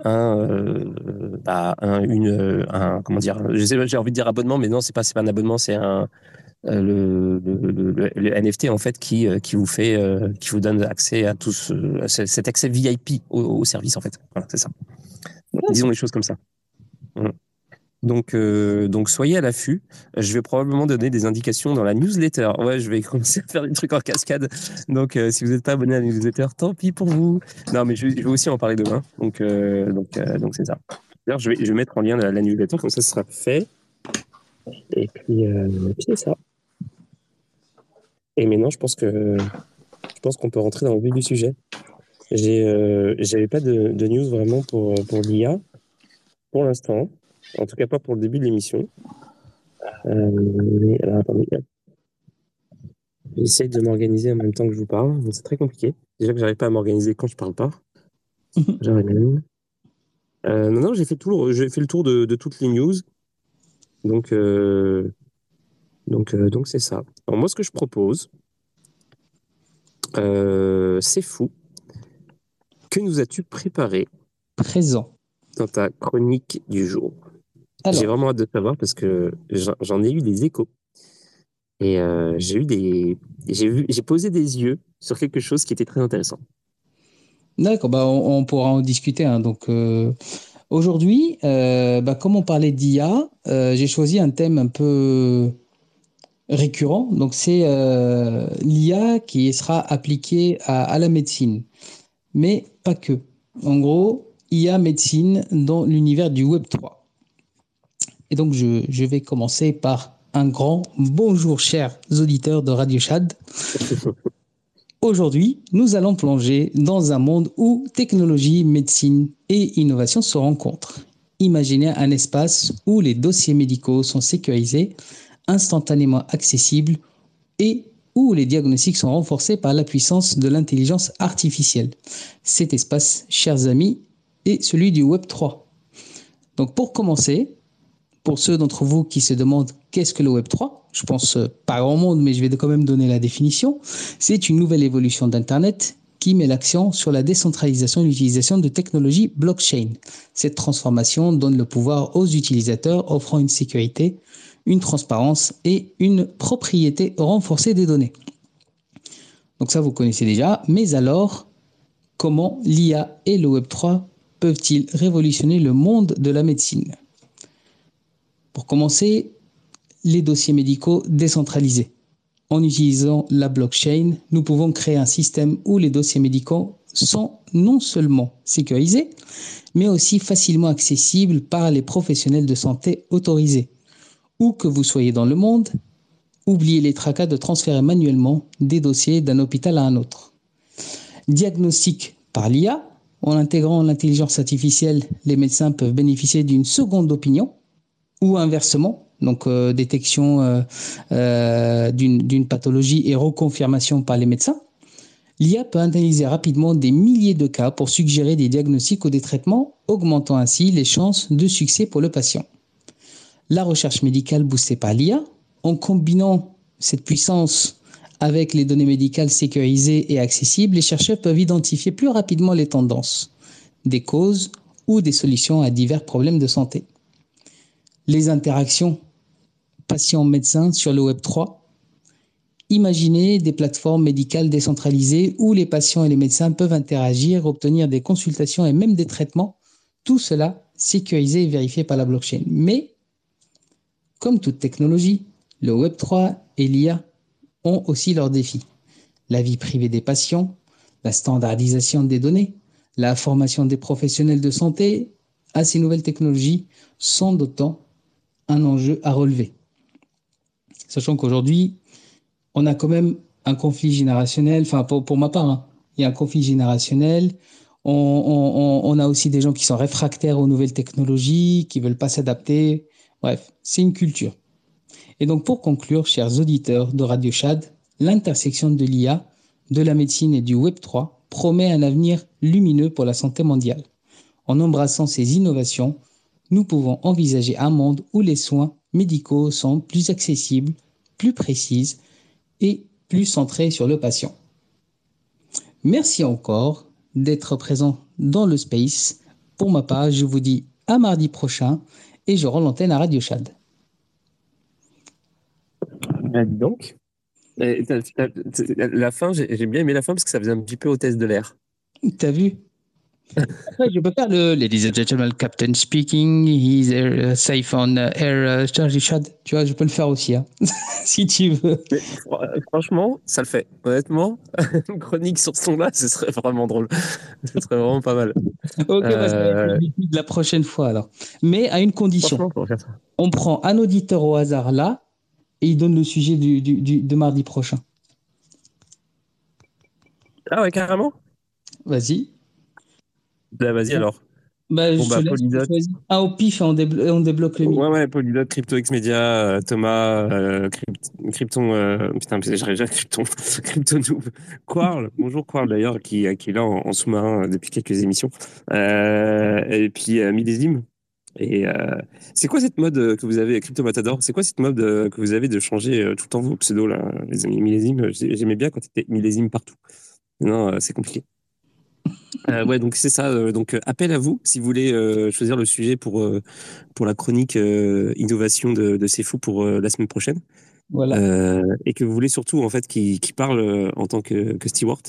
un, euh, bah, un, une, un, comment dire, j'ai envie de dire abonnement, mais non, c'est pas, c'est pas un abonnement, c'est un, le, le, NFT en fait qui, qui vous fait, qui vous donne accès à tout cet accès VIP au, service en fait. Voilà, c'est ça. Disons les choses comme ça. Donc, euh, donc soyez à l'affût. Je vais probablement donner des indications dans la newsletter. Ouais, je vais commencer à faire des trucs en cascade. Donc, euh, si vous n'êtes pas abonné à la newsletter, tant pis pour vous. Non, mais je, vais aussi en parler demain. Donc, euh, donc, donc c'est ça. D'ailleurs, je vais, je vais mettre en lien la, newsletter, comme ça, ce sera fait. Et puis, c'est ça. Et maintenant, je pense que je pense qu'on peut rentrer dans le vif du sujet. J'ai, j'avais pas de, de, news vraiment pour pour l'IA pour l'instant. En tout cas, pas pour le début de l'émission. Euh, mais alors, attendez. J'essaie de m'organiser en même temps que je vous parle. C'est très compliqué. Déjà que j'arrive pas à m'organiser quand je parle pas. euh, non, non, j'ai fait, tout, j'ai fait le tour de, de, toutes les news. Donc, euh, donc, euh, donc c'est ça. Alors, moi, ce que je propose, c'est fou. Que nous as-tu préparé Présent. Dans ta chronique du jour? J'ai vraiment hâte de savoir parce que j'en ai eu des échos. Et euh, j'ai eu des, j'ai posé des yeux sur quelque chose qui était très intéressant. D'accord, bah on, pourra en discuter. Hein. Donc euh, aujourd'hui, euh, bah, comme on parlait d'IA, j'ai choisi un thème un peu récurrent. Donc c'est l'IA qui sera appliquée à, à, la médecine, mais pas que. En gros, IA médecine dans l'univers du Web 3. Et donc, je, vais commencer par un grand bonjour, chers auditeurs de Radio Chad. Aujourd'hui, nous allons plonger dans un monde où technologie, médecine et innovation se rencontrent. Imaginez un espace où les dossiers médicaux sont sécurisés, instantanément accessibles et où les diagnostics sont renforcés par la puissance de l'intelligence artificielle. Cet espace, chers amis, est celui du Web 3. Donc pour commencer, pour ceux d'entre vous qui se demandent qu'est-ce que le Web 3, je pense euh, pas grand monde, mais je vais quand même donner la définition. C'est une nouvelle évolution d'Internet qui met l'accent sur la décentralisation et l'utilisation de technologies blockchain. Cette transformation donne le pouvoir aux utilisateurs, offrant une sécurité, une transparence et une propriété renforcée des données. Donc ça, vous connaissez déjà. Mais alors, comment l'IA et le Web 3 peuvent-ils révolutionner le monde de la médecine? Pour commencer, les dossiers médicaux décentralisés. En utilisant la blockchain, nous pouvons créer un système où les dossiers médicaux sont non seulement sécurisés, mais aussi facilement accessibles par les professionnels de santé autorisés. Où que vous soyez dans le monde, oubliez les tracas de transférer manuellement des dossiers d'un hôpital à un autre. Diagnostic par l'IA, en intégrant l'intelligence artificielle, les médecins peuvent bénéficier d'une seconde opinion ou inversement, donc euh, détection euh, euh, d'une pathologie et reconfirmation par les médecins, l'IA peut analyser rapidement des milliers de cas pour suggérer des diagnostics ou des traitements, augmentant ainsi les chances de succès pour le patient. La recherche médicale boostée par l'IA, en combinant cette puissance avec les données médicales sécurisées et accessibles, les chercheurs peuvent identifier plus rapidement les tendances, des causes ou des solutions à divers problèmes de santé les interactions patient-médecin sur le Web 3. Imaginez des plateformes médicales décentralisées où les patients et les médecins peuvent interagir, obtenir des consultations et même des traitements. Tout cela sécurisé et vérifié par la blockchain. Mais, comme toute technologie, le Web 3 et l'IA ont aussi leurs défis. La vie privée des patients, la standardisation des données, la formation des professionnels de santé à ces nouvelles technologies sont d'autant un enjeu à relever. Sachant qu'aujourd'hui, on a quand même un conflit générationnel, enfin pour, ma part, hein, il y a un conflit générationnel. On, a aussi des gens qui sont réfractaires aux nouvelles technologies, qui veulent pas s'adapter. Bref, c'est une culture. Et donc pour conclure, chers auditeurs de Radio Chad, l'intersection de l'IA, de la médecine et du Web 3 promet un avenir lumineux pour la santé mondiale. En embrassant ces innovations, nous pouvons envisager un monde où les soins médicaux sont plus accessibles, plus précises et plus centrés sur le patient. Merci encore d'être présent dans le space. Pour ma part, je vous dis à mardi prochain et je rends l'antenne à Radio Chad. Ah, dis donc. La fin, j'ai bien aimé la fin parce que ça faisait un petit peu hôtesse de l'air. T'as vu? Je peux faire le Ladies and gentlemen, Captain speaking, he's uh, safe on air, uh, Charlie Shad. Tu vois, je peux le faire aussi, hein, si tu veux. Mais franchement, ça le fait. Honnêtement, une chronique sur ce ton-là, ce serait vraiment drôle. Ce serait vraiment pas mal. Ok, bah, va être Euh, de la prochaine fois alors. Mais à une condition. On prend un auditeur au hasard là et il donne le sujet du, du- du- de mardi prochain. Ah ouais, carrément? Vas-y. Bah, Vas-y alors. Bah, Bon, bah, choisir. Un au pif on, déblo- on débloque le micro. Ouais, ouais, Polydote, Crypto X Media, euh, Thomas, euh, Crypt- Krypton, euh, putain, j'arrive déjà Krypton, Crypto Noob, Quarl, bonjour Quarl d'ailleurs, qui, qui est là en, en sous-marin euh, depuis quelques émissions, euh, et puis euh, Millésime. Et euh, c'est quoi cette mode euh, que vous avez, Crypto Matador C'est quoi cette mode euh, que vous avez de changer euh, tout le temps vos pseudos là, les amis Millésime J'ai- J'aimais bien quand c'était Millésime partout. Non, euh, c'est compliqué. Euh, ouais, donc c'est ça. euh, donc euh, appel à vous si vous voulez choisir le sujet pour pour la chronique innovation de, de C'est Fou pour la semaine prochaine. Voilà. Et que vous voulez surtout en fait qui qui parle en tant que, que steward.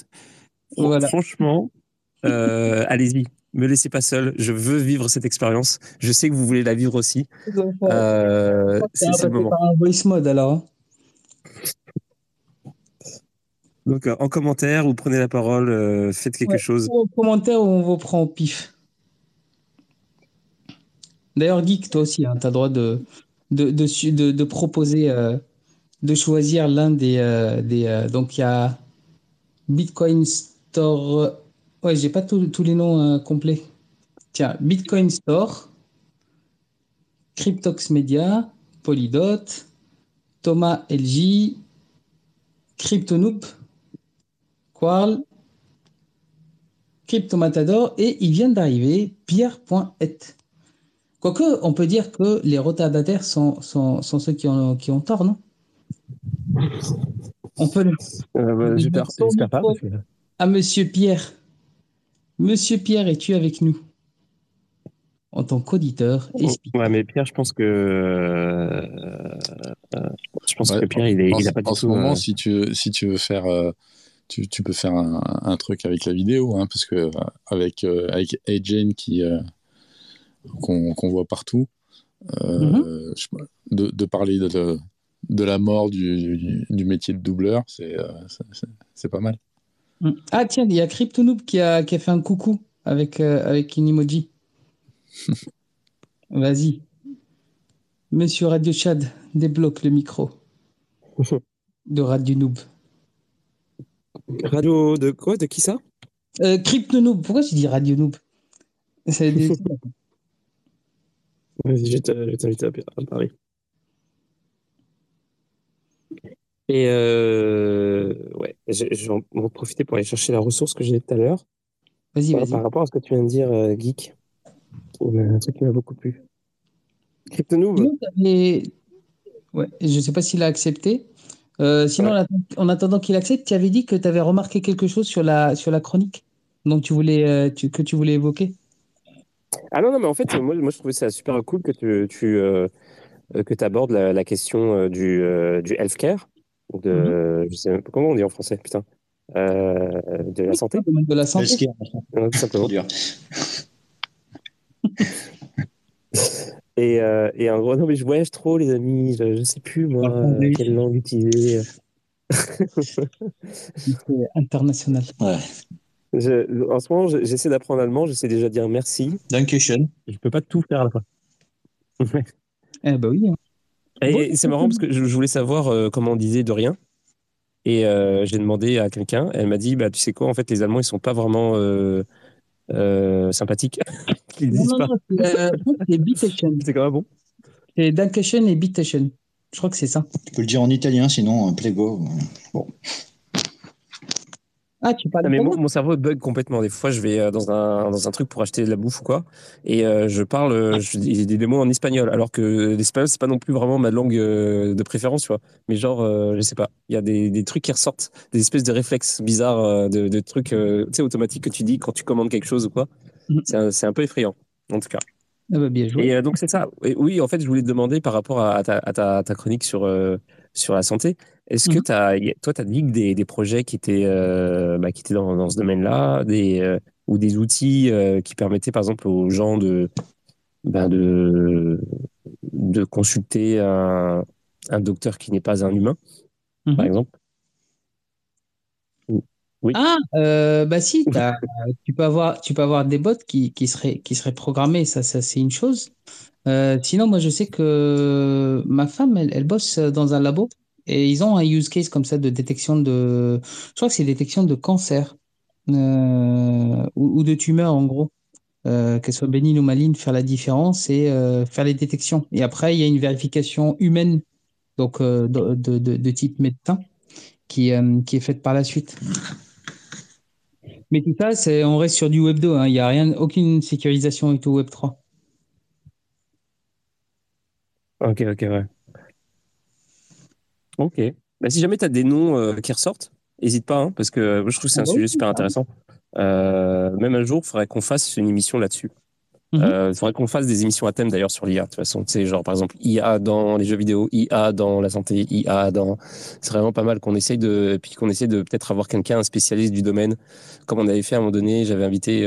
Fran- Voilà. Franchement, allez-y. Me laissez pas seul. Je veux vivre cette expérience. Je sais que vous voulez la vivre aussi. C'est c'est le moment. par un voice mode alors. hein. Donc euh, en commentaire, vous prenez la parole, euh, faites quelque Ouais. chose. En commentaire on vous prend au pif. D'ailleurs, Geek, toi aussi, tu as le droit de, de, de, su- de, de proposer, euh, de choisir l'un des. euh, des euh, donc, il y a Bitcoin Store. Ouais, j'ai pas tous tous les noms complets. Tiens, Bitcoin Store, Cryptox Media, Polydot, Thomas LJ, Cryptonoop, Quarl, Cryptomatador et il vient d'arriver Pierre.et. Quoique, on peut dire que les retardataires sont, sont, sont ceux qui ont, qui ont tort, non? On peut le... Euh, bah, j'espère pas. À Monsieur Pierre. Monsieur Pierre, es-tu avec nous? En tant qu'auditeur speaker. Ouais, mais Pierre, je pense que euh, euh, je pense Ouais, que Pierre, il est, en, il a pas en du ce tout. moment, euh, si tu veux, si tu veux faire, euh, tu, tu peux faire un, un truc avec la vidéo, hein, parce que euh, avec euh, avec qui euh, qu'on voit partout, euh, Mhm. je de, de parler de, de, de la mort du, du, du métier de doubleur, c'est euh, pas mal. Mm. Ah tiens, il y a Cryptonoob qui a, qui a fait un coucou avec, euh, avec une emoji. Vas-y. Monsieur Radio Chad, débloque le micro de Radio Noob. Radio de quoi De qui ça? Euh, pourquoi tu dis Radio Noob des- Vas-y, je te- je t'invite à, Paris. Et euh, ouais, je, je vais en profiter pour aller chercher la ressource que j'ai tout à l'heure. Vas-y, Par, vas-y. par rapport à ce que tu viens de dire, euh, Geek, un truc qui m'a beaucoup plu. Cryptonoob Ouais, je ne sais pas s'il a accepté. Euh, sinon, Ouais. en atten- en attendant qu'il accepte, tu avais dit que tu avais remarqué quelque chose sur la, sur la chronique donc tu voulais, euh, tu- que tu voulais évoquer. Ah non, non, mais en fait, moi, moi je trouvais ça super cool que tu, tu euh, que abordes la, la question euh, du, euh, du healthcare, de, je sais même pas comment on dit en français, putain, euh, de la santé, de la santé. Healthcare, tout simplement. Et, euh, et en gros, non, mais je voyage trop, les amis, je, je sais plus, moi, euh, oui. quelle langue utiliser. International. Ouais. Je- en ce moment, je- j'essaie d'apprendre allemand, j'essaie déjà de dire merci. Dankeschön. Je peux pas tout faire à la fois. Eh ben oui. hein. Et, Bon, c'est marrant parce que je, je voulais savoir euh, comment on disait de rien. Et euh, j'ai demandé à quelqu'un, elle m'a dit, bah, tu sais quoi, en fait, les Allemands, ils sont pas vraiment euh, euh, sympathiques. pas. c'est euh, c'est quand même bon. C'est Dankeschön et Bitteschen. Je crois que c'est ça. Tu peux le dire en italien, sinon, euh, plego. Bon. Ah, tu parles Ah, mais mon, mon cerveau bug complètement. Des fois, je vais euh, dans un, dans un truc pour acheter de la bouffe ou quoi, et euh, je parle, euh, je dis des mots en espagnol, alors que l'espagnol, c'est pas non plus vraiment ma langue euh, de préférence, tu vois. Mais genre, euh, je sais pas, il y a des, des trucs qui ressortent, des espèces de réflexes bizarres, de, de trucs, tu sais, automatiques que tu dis quand tu commandes quelque chose ou quoi. Mhm. C'est un, peu effrayant, en tout cas. Ah bah, bien joué. Et donc c'est ça. Et oui, en fait, je voulais te demander par rapport à, à ta, à ta, ta chronique sur, sur la santé. Est-ce que Mhm. t'as, y a- toi, tu as des, des projets qui étaient, euh, bah, qui étaient dans, dans ce domaine-là, des, euh, ou des outils euh, qui permettaient, par exemple, aux gens de, ben de, de consulter un, un docteur qui n'est pas un humain, Mhm. par exemple? Ah, euh, bah si, tu peux avoir, tu peux avoir des bots qui, qui seraient, qui seraient programmés, ça, ça c'est une chose. Sinon, moi, je sais que ma femme, elle, elle bosse dans un labo et ils ont un use case comme ça de détection de, je crois que c'est détection de cancer euh, ou, de tumeur en gros, euh, qu'elle soit bénigne ou maligne, faire la différence et euh, faire les détections. Et après, il y a une vérification humaine, donc de, type médecin, qui, qui est faite par la suite. Mais tout ça, on reste sur du Web 2. hein. Il n'y a rien, aucune sécurisation et tout Web 3. Ok, ok, ouais. Ok. Bah, si jamais tu as des noms euh, qui ressortent, n'hésite pas, hein, parce que euh, je trouve que c'est un sujet super intéressant. Euh, même un jour, il faudrait qu'on fasse une émission là-dessus. Mhm. Il faudrait qu'on fasse des émissions à thème d'ailleurs sur l'IA. De toute façon, tu sais, genre par exemple IA dans les jeux vidéo, IA dans la santé, IA dans. C'est vraiment pas mal qu'on essaye de, puis qu'on essaye de peut-être avoir quelqu'un, un spécialiste du domaine, comme on avait fait à un moment donné. J'avais invité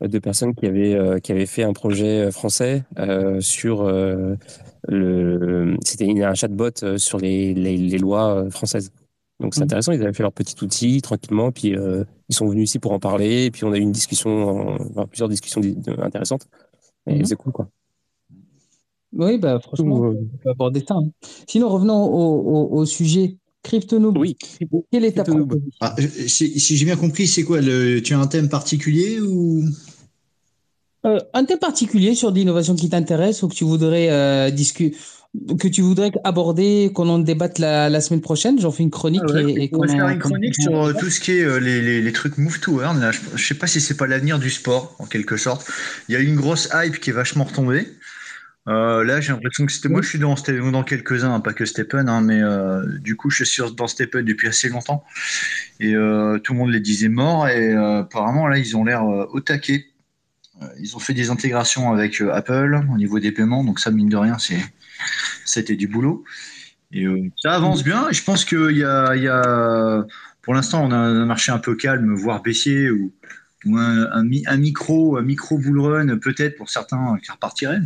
deux personnes qui avaient qui avaient fait un projet français sur. C'était un chatbot euh, sur les, les, les lois euh, françaises. Donc c'est Mhm. intéressant. Ils avaient fait leur petit outil tranquillement, puis euh, ils sont venus ici pour en parler, et puis on a eu une discussion, enfin, plusieurs discussions di- intéressantes. Et Mhm. c'est cool, quoi. Oui, bah, franchement, Euh, on peut aborder ça. hein. Sinon, revenons au, au, au sujet. CryptoNoob, oui, quelle est ta Ah, si si j'ai bien compris, c'est quoi le, Tu as un thème particulier ou? Euh, un thème particulier sur l'innovation qui t'intéresse ou que tu voudrais euh, discuter, que tu voudrais aborder, qu'on en débatte la, la semaine prochaine? J'en fais une chronique Ah ouais, et, et On va faire une chronique sur euh, tout ce qui est euh, les, les, les trucs move to earn. Là. Je, je sais pas si c'est pas l'avenir du sport, en quelque sorte. Il y a une grosse hype qui est vachement retombée. Euh, là, j'ai l'impression que c'était. Moi, je suis dans, dans quelques-uns, hein, pas que Stephen, hein, mais euh, du coup, je suis sur, dans Stephen depuis assez longtemps. Et euh, tout le monde les disait morts. Et euh, apparemment, là, ils ont l'air au taquet. Euh, Ils ont fait des intégrations avec euh, Apple au niveau des paiements. Donc, ça, mine de rien, c'était du boulot. Et euh, ça avance bien. Et je pense qu'il y a, il y a. Pour l'instant, on a un marché un peu calme, voire baissier, ou, ou un, un mi- un micro, un micro bull run, peut-être pour certains qui repartiraient.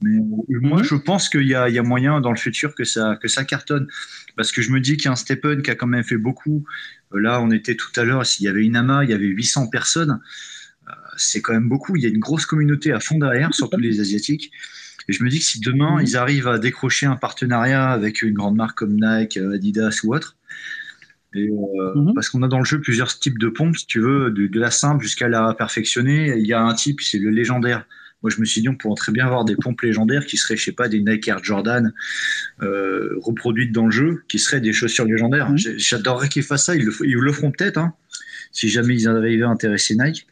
Mais moi, Mhm. je pense qu'il y a, il y a moyen dans le futur que ça, que ça cartonne. Parce que je me dis qu'il y a un Stephen qui a quand même fait beaucoup. Là, on était tout à l'heure, s'il y avait une AMA, il y avait 800 personnes. C'est quand même beaucoup. Il y a une grosse communauté à fond derrière, surtout les Asiatiques. Et je me dis que si demain, ils arrivent à décrocher un partenariat avec une grande marque comme Nike, euh, Adidas ou autre, et, euh, Mhm. parce qu'on a dans le jeu plusieurs types de pompes, si tu veux, de, de la simple jusqu'à la perfectionnée. Il y a un type, c'est le légendaire. Moi, je me suis dit, on pourrait très bien avoir des pompes légendaires qui seraient, je sais pas, des Nike Air Jordan euh, reproduites dans le jeu, qui seraient des chaussures légendaires. Mhm. J'adorerais qu'ils fassent ça. Ils le, f- ils le feront peut-être, hein, si jamais ils arrivaient à intéresser Nike.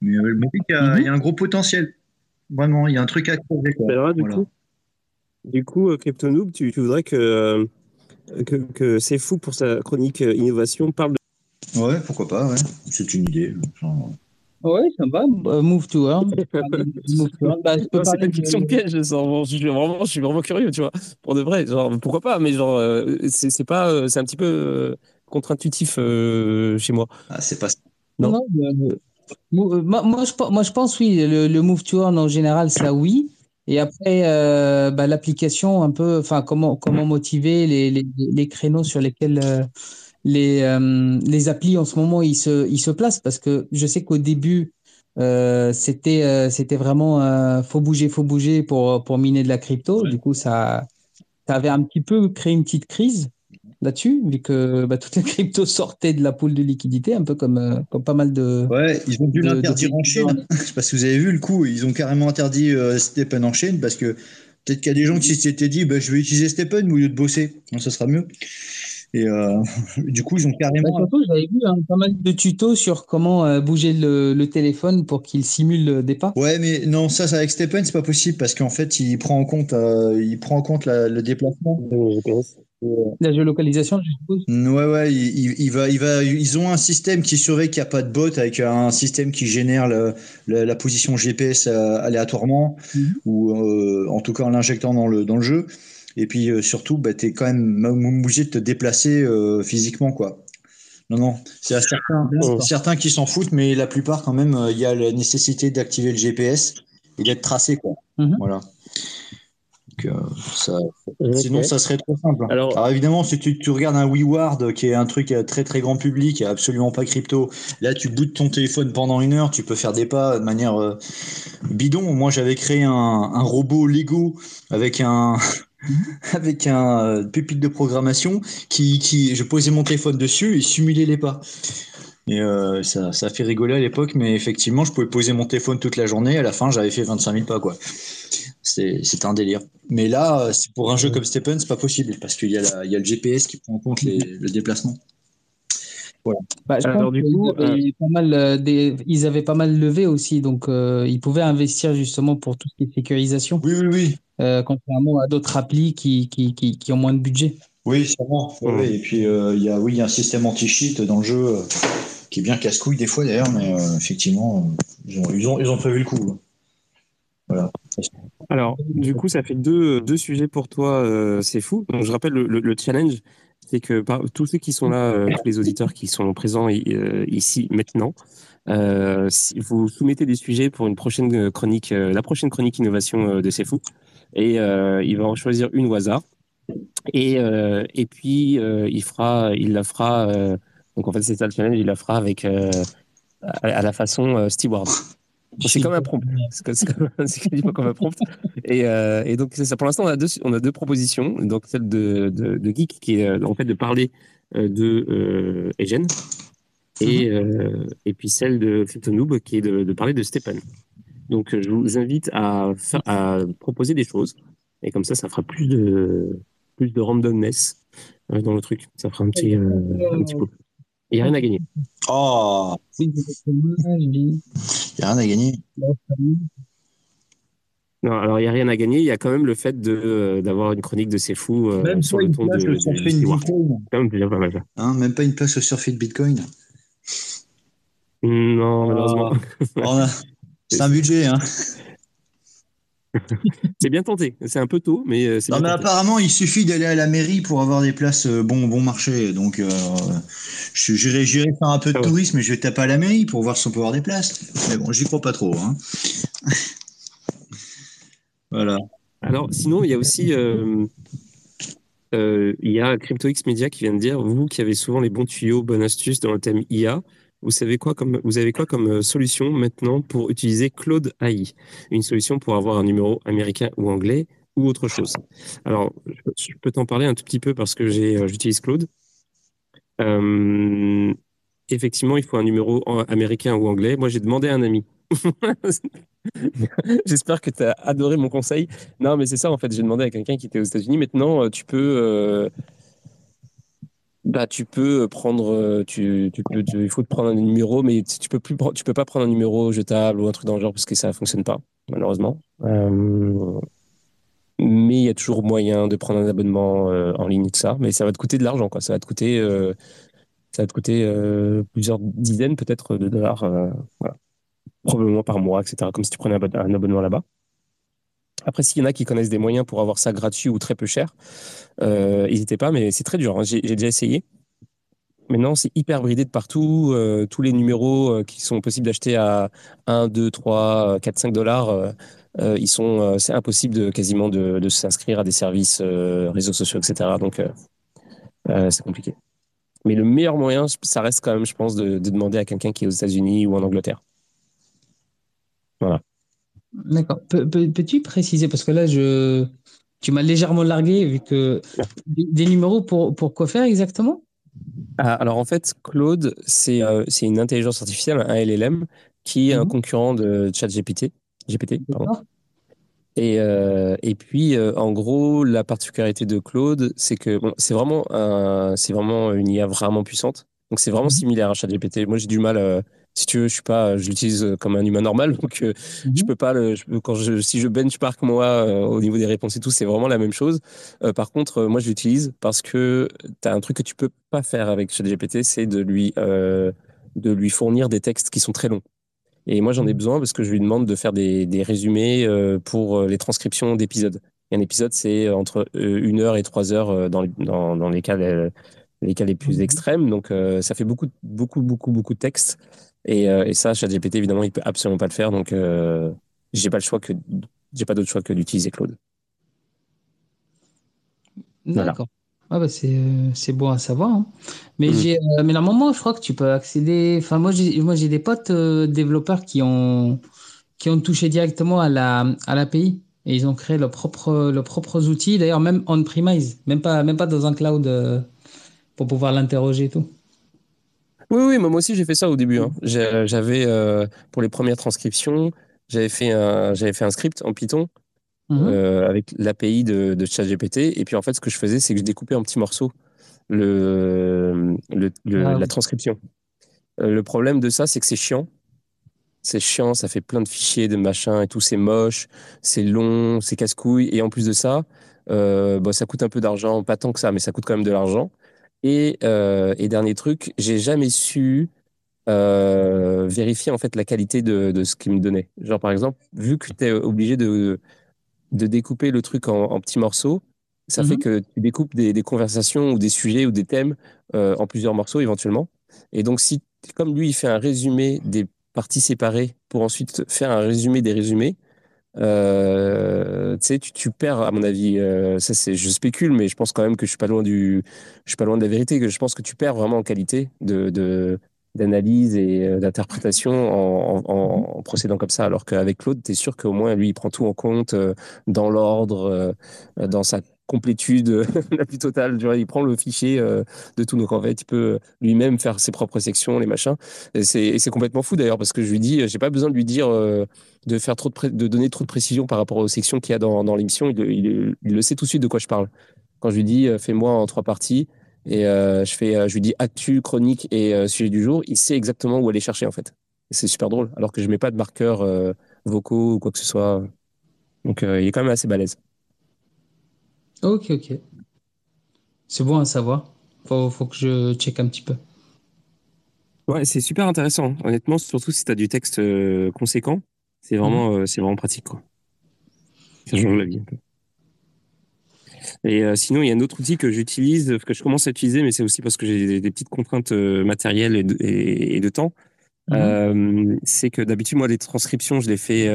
Mais euh, y, a- Mhm. il y a un gros potentiel. Vraiment, il y a un truc à creuser. quoi. Alors là, du Voilà. coup, du coup, euh, CryptoNoob, tu, tu voudrais que, euh, que, que c'est fou pour sa chronique innovation parle de. Ouais, pourquoi pas, ouais. C'est une idée. Genre, Ouais, ça va. Euh, move to earn. Move to earn. Bah, je peux Non, c'est une de- question piège, je, sens- je suis vraiment, je suis vraiment curieux, tu vois. Pour de vrai, genre, pourquoi pas, mais genre, euh, c'est c'est pas, euh, c'est un petit peu contre-intuitif euh, chez moi. Ah, c'est pas Non. Non, non, euh, moi, moi, je, moi, je pense, oui, le, le move to earn en général, ça, oui. Et après, euh, bah, l'application, un peu, enfin, comment, comment motiver les, les, les créneaux sur lesquels euh, les, euh, les applis en ce moment, ils se, ils se placent. Parce que je sais qu'au début, euh, c'était, euh, c'était vraiment, euh, faut bouger, faut bouger pour, pour miner de la crypto. Ouais. Du coup, ça, ça avait un petit peu créé une petite crise là-dessus, vu que bah, toutes les cryptos sortaient de la pool de liquidité, un peu comme, euh, comme pas mal de. Ouais, ils ont dû l'interdire en Chine. Je sais pas si vous avez vu le coup, ils ont carrément interdit euh, Stephen en Chine parce que peut-être qu'il y a des gens qui s'étaient dit bah, je vais utiliser Stephen au lieu de bosser, Donc, ça sera mieux. Et euh, du coup, ils ont Bah, carrément. surtout, j'avais vu hein, pas mal de tutos sur comment euh, bouger le, le téléphone pour qu'il simule des pas. Ouais, mais non, ça, ça avec Stephen, c'est pas possible parce qu'en fait, il prend en compte, euh, il prend en compte la- le déplacement. La géolocalisation, je suppose. Mm, Ouais, ouais, il, il- va, il va, ils ont un système qui surveille qu'il n'y a pas de bot avec un système qui génère le- le- la position GPS euh, aléatoirement Mhm. ou euh, en tout cas en l'injectant dans le, dans le jeu. Et puis euh, surtout, bah, tu es quand même obligé de te déplacer euh, physiquement, quoi. Non, non, c'est certains, certains qui s'en foutent, mais la plupart, quand même, il y a la nécessité d'activer le GPS et d'être tracé, quoi. Mhm. Voilà. Euh, ça, sinon, ça serait trop simple. Alors, évidemment, si tu, tu, regardes un WeWard qui est un truc très très grand public, absolument pas crypto, là tu bootes ton téléphone pendant une heure, tu peux faire des pas de manière euh, bidon. Moi, j'avais créé un, un, robot Lego avec un avec un euh, pupitre de programmation qui, qui, je posais mon téléphone dessus et simulait les pas. Et euh, ça, ça fait rigoler à l'époque, mais effectivement, je pouvais poser mon téléphone toute la journée. À la fin, j'avais fait 25 000 pas, quoi. C'est un délire. Mais là, pour un jeu comme Stephen, c'est pas possible parce qu'il y, a y a le GPS qui prend en compte le déplacement. Voilà. Bah, Alors, du coup, euh, pas mal, euh, des, ils avaient pas mal levé aussi, donc ils pouvaient investir justement pour tout ce qui est sécurisation. Oui, oui, oui. contrairement à d'autres applis qui, qui, qui, qui, ont moins de budget. Oui, sûrement. Mmh. Et puis, il y a oui, y a un système anti-cheat dans le jeu qui est bien casse-couille des fois d'ailleurs, mais euh, effectivement, ils ont, ils, ont, ils ont, prévu le coup. Voilà. Alors, du coup, ça fait deux, deux sujets pour toi, euh, c'est fou. Donc, je rappelle le, le, challenge, c'est que par, tous ceux qui sont là, euh, tous les auditeurs qui sont présents ici maintenant, si vous soumettez des sujets pour une prochaine chronique, la prochaine chronique innovation de C'est fou, et il va en choisir une au hasard. Et, et puis, il, fera, il la fera donc en fait, c'est ça le challenge, il la fera avec, euh, à, la façon euh, Steward. C'est comme un prompt. C'est comme, comme un prompt. Et, euh, et donc, ça. Pour l'instant, on, a deux, on a deux propositions. Donc, celle de, de, de Geek, qui est en fait de parler de euh, Egen. Et, mhm. et puis celle de Noob, qui est de, de, parler de Stephen. Donc, je vous invite à proposer des choses. Et comme ça, ça fera plus de, plus de randomness dans le truc. Ça fera un petit, un petit peu. Il n'y a rien à gagner. Oh Il n'y a rien à gagner. Non, alors il n'y a rien à gagner. Il y a quand même le fait euh, d'avoir une chronique de ces fous euh, sur le ton de, de, de Quand même déjà pas mal. Hein, même pas une place au surfait de Bitcoin Non, malheureusement. Oh, c'est un budget. Hein. c'est bien tenté. C'est un peu tôt, mais euh, c'est Non, mais apparemment, il suffit d'aller à la mairie pour avoir des places euh, bon, bon marché. Donc, euh, j'irai faire un peu de ah tourisme et je vais taper à la mairie pour voir si on peut avoir des places. Mais bon, j'y crois pas trop. Hein. voilà. Alors, sinon, il y a aussi. il y a CryptoX Media qui vient de dire Vous qui avez souvent les bons tuyaux, bonnes astuces dans le thème IA, vous savez quoi comme vous avez quoi comme euh, solution maintenant pour utiliser Claude AI, une solution pour avoir un numéro américain ou anglais ou autre chose. Alors, je peux t'en parler un tout petit peu parce que euh, j'utilise Claude. Euh, effectivement, il faut un numéro américain ou anglais. Moi, j'ai demandé à un ami. J'espère que tu as adoré mon conseil. Non, mais c'est ça, en fait. J'ai demandé à quelqu'un qui était aux États-Unis. Maintenant, tu peux, bah, tu peux prendre, euh, tu, tu, peux, il faut te prendre un numéro, mais tu peux plus, tu peux pas prendre un numéro jetable ou un truc dans le genre parce que ça fonctionne pas, malheureusement. Euh, mais il y a toujours moyen de prendre un abonnement euh, en ligne de ça, mais ça va te coûter de l'argent, quoi. Ça va te coûter, ça va te coûter plusieurs dizaines peut-être de dollars, probablement par mois, etc. Comme si tu prenais un abonnement là-bas. Après, s'il y en a qui connaissent des moyens pour avoir ça gratuit ou très peu cher, euh, n'hésitez pas, mais c'est très dur. Hein. J'ai déjà essayé. Maintenant, c'est hyper bridé de partout. Euh, tous les numéros euh, qui sont possibles d'acheter à 1, 2, 3, 4, 5 dollars, ils sont, c'est impossible de, quasiment de, de s'inscrire à des services, réseaux sociaux, etc. Donc, c'est compliqué. Mais le meilleur moyen, ça reste quand même, je pense, de, de demander à quelqu'un qui est aux États-Unis ou en Angleterre. Voilà. D'accord. Peux-tu préciser, parce que là, je... tu m'as légèrement largué, vu que des, numéros pour, pour quoi faire exactement? Ah, Alors en fait, Claude, c'est euh, une intelligence artificielle, un LLM, qui est un mhm. concurrent de ChatGPT. GPT, pardon. Et, euh, et puis, euh, en gros, la particularité de Claude, c'est que bon, c'est vraiment, c'est vraiment une IA vraiment puissante. Donc, c'est vraiment mhm. similaire à ChatGPT. Moi, j'ai du mal si tu veux, je suis pas, je l'utilise euh, comme un humain normal, donc euh, je mhm. peux pas le, quand je, si je benchmark moi euh, au niveau des réponses et tout, c'est vraiment la même chose. par contre, moi je l'utilise parce que tu as un truc que tu peux pas faire avec ChatGPT, c'est de lui, de lui fournir des textes qui sont très longs. Et moi j'en ai mhm. besoin parce que je lui demande de faire des, des résumés pour les transcriptions d'épisodes. Un épisode, c'est entre une heure et trois heures dans, les, dans, dans les cas les, les cas les plus extrêmes. Donc, ça fait beaucoup, beaucoup, beaucoup, beaucoup de texte. Et, et ça, ChatGPT, évidemment, il peut absolument pas le faire. Donc, j'ai pas le choix que j'ai pas d'autre choix que d'utiliser Claude. D'accord. Ah bah c'est, c'est bon à savoir. Hein. Mais, mmh. j'ai, euh, mais normalement, je crois que tu peux accéder. Enfin, moi, j'ai, moi, j'ai des potes euh, développeurs qui ont, qui ont touché directement à, la, à l'API et ils ont créé leurs propres, leurs propres outils, d'ailleurs, même on-premise, même pas, même pas dans un cloud euh, pour pouvoir l'interroger et tout. Oui, oui, moi aussi, j'ai fait ça au début. Hein. J'avais, pour les premières transcriptions, j'avais fait, un, j'avais fait un script en Python Mmh euh, avec l'API de, de ChatGPT. Et puis en fait, ce que je faisais, c'est que je découpais en petits morceaux le, le, ah la transcription. Euh, le problème de ça, c'est que c'est chiant. C'est chiant, ça fait plein de fichiers, de machins et tout, c'est moche, c'est long, c'est casse-couille. Et en plus de ça, euh, bon, ça coûte un peu d'argent, pas tant que ça, mais ça coûte quand même de l'argent. Et, et, dernier truc, j'ai jamais su vérifier en fait la qualité de, de ce qu'il me donnait. Genre par exemple, vu que tu es obligé de, de découper le truc en, petits morceaux. Ça fait mhm. que tu découpes des, conversations ou des sujets ou des thèmes euh, en plusieurs morceaux éventuellement. Et donc, si, comme lui, il fait un résumé des parties séparées pour ensuite faire un résumé des résumés, euh, tu, tu perds, à mon avis, euh, ça c'est, je spécule, mais je pense quand même que je suis pas loin du, je suis pas loin de la vérité, que je pense que tu perds vraiment en qualité de, de, d'analyse et euh, d'interprétation en, procédant comme ça. Alors qu'avec Claude, tu es sûr qu'au moins, lui, il prend tout en compte euh, dans l'ordre, euh, dans sa complétude la plus totale. Il prend le fichier de tout. Donc, en fait, il peut lui-même faire ses propres sections, les machins. Et c'est complètement fou d'ailleurs, parce que je lui dis, j'ai pas besoin de lui dire de faire trop de, donner trop de précision par rapport aux sections qu'il y a dans, l'émission. Il, le sait tout de suite de quoi je parle. Quand je lui dis, fais-moi en trois parties, et euh, je, fais, euh, je lui dis actu, chronique et euh, sujet du jour. Il sait exactement où aller chercher, en fait. C'est super drôle, alors que je mets pas de marqueurs vocaux ou quoi que ce soit. Donc, il est quand même assez balèze. Ok, ok. C'est bon à savoir. Faut, faut que je check un petit peu. Ouais, c'est super intéressant. Honnêtement, surtout si tu as du texte conséquent, c'est vraiment, mhm. c'est vraiment pratique. Quoi. Ça change la vie un peu. Et euh, sinon, il y a un autre outil que j'utilise, que je commence à utiliser, mais c'est aussi parce que j'ai des, petites contraintes euh, matérielles et de, temps. Mhm. Euh, c'est que d'habitude, moi, les transcriptions, je les fais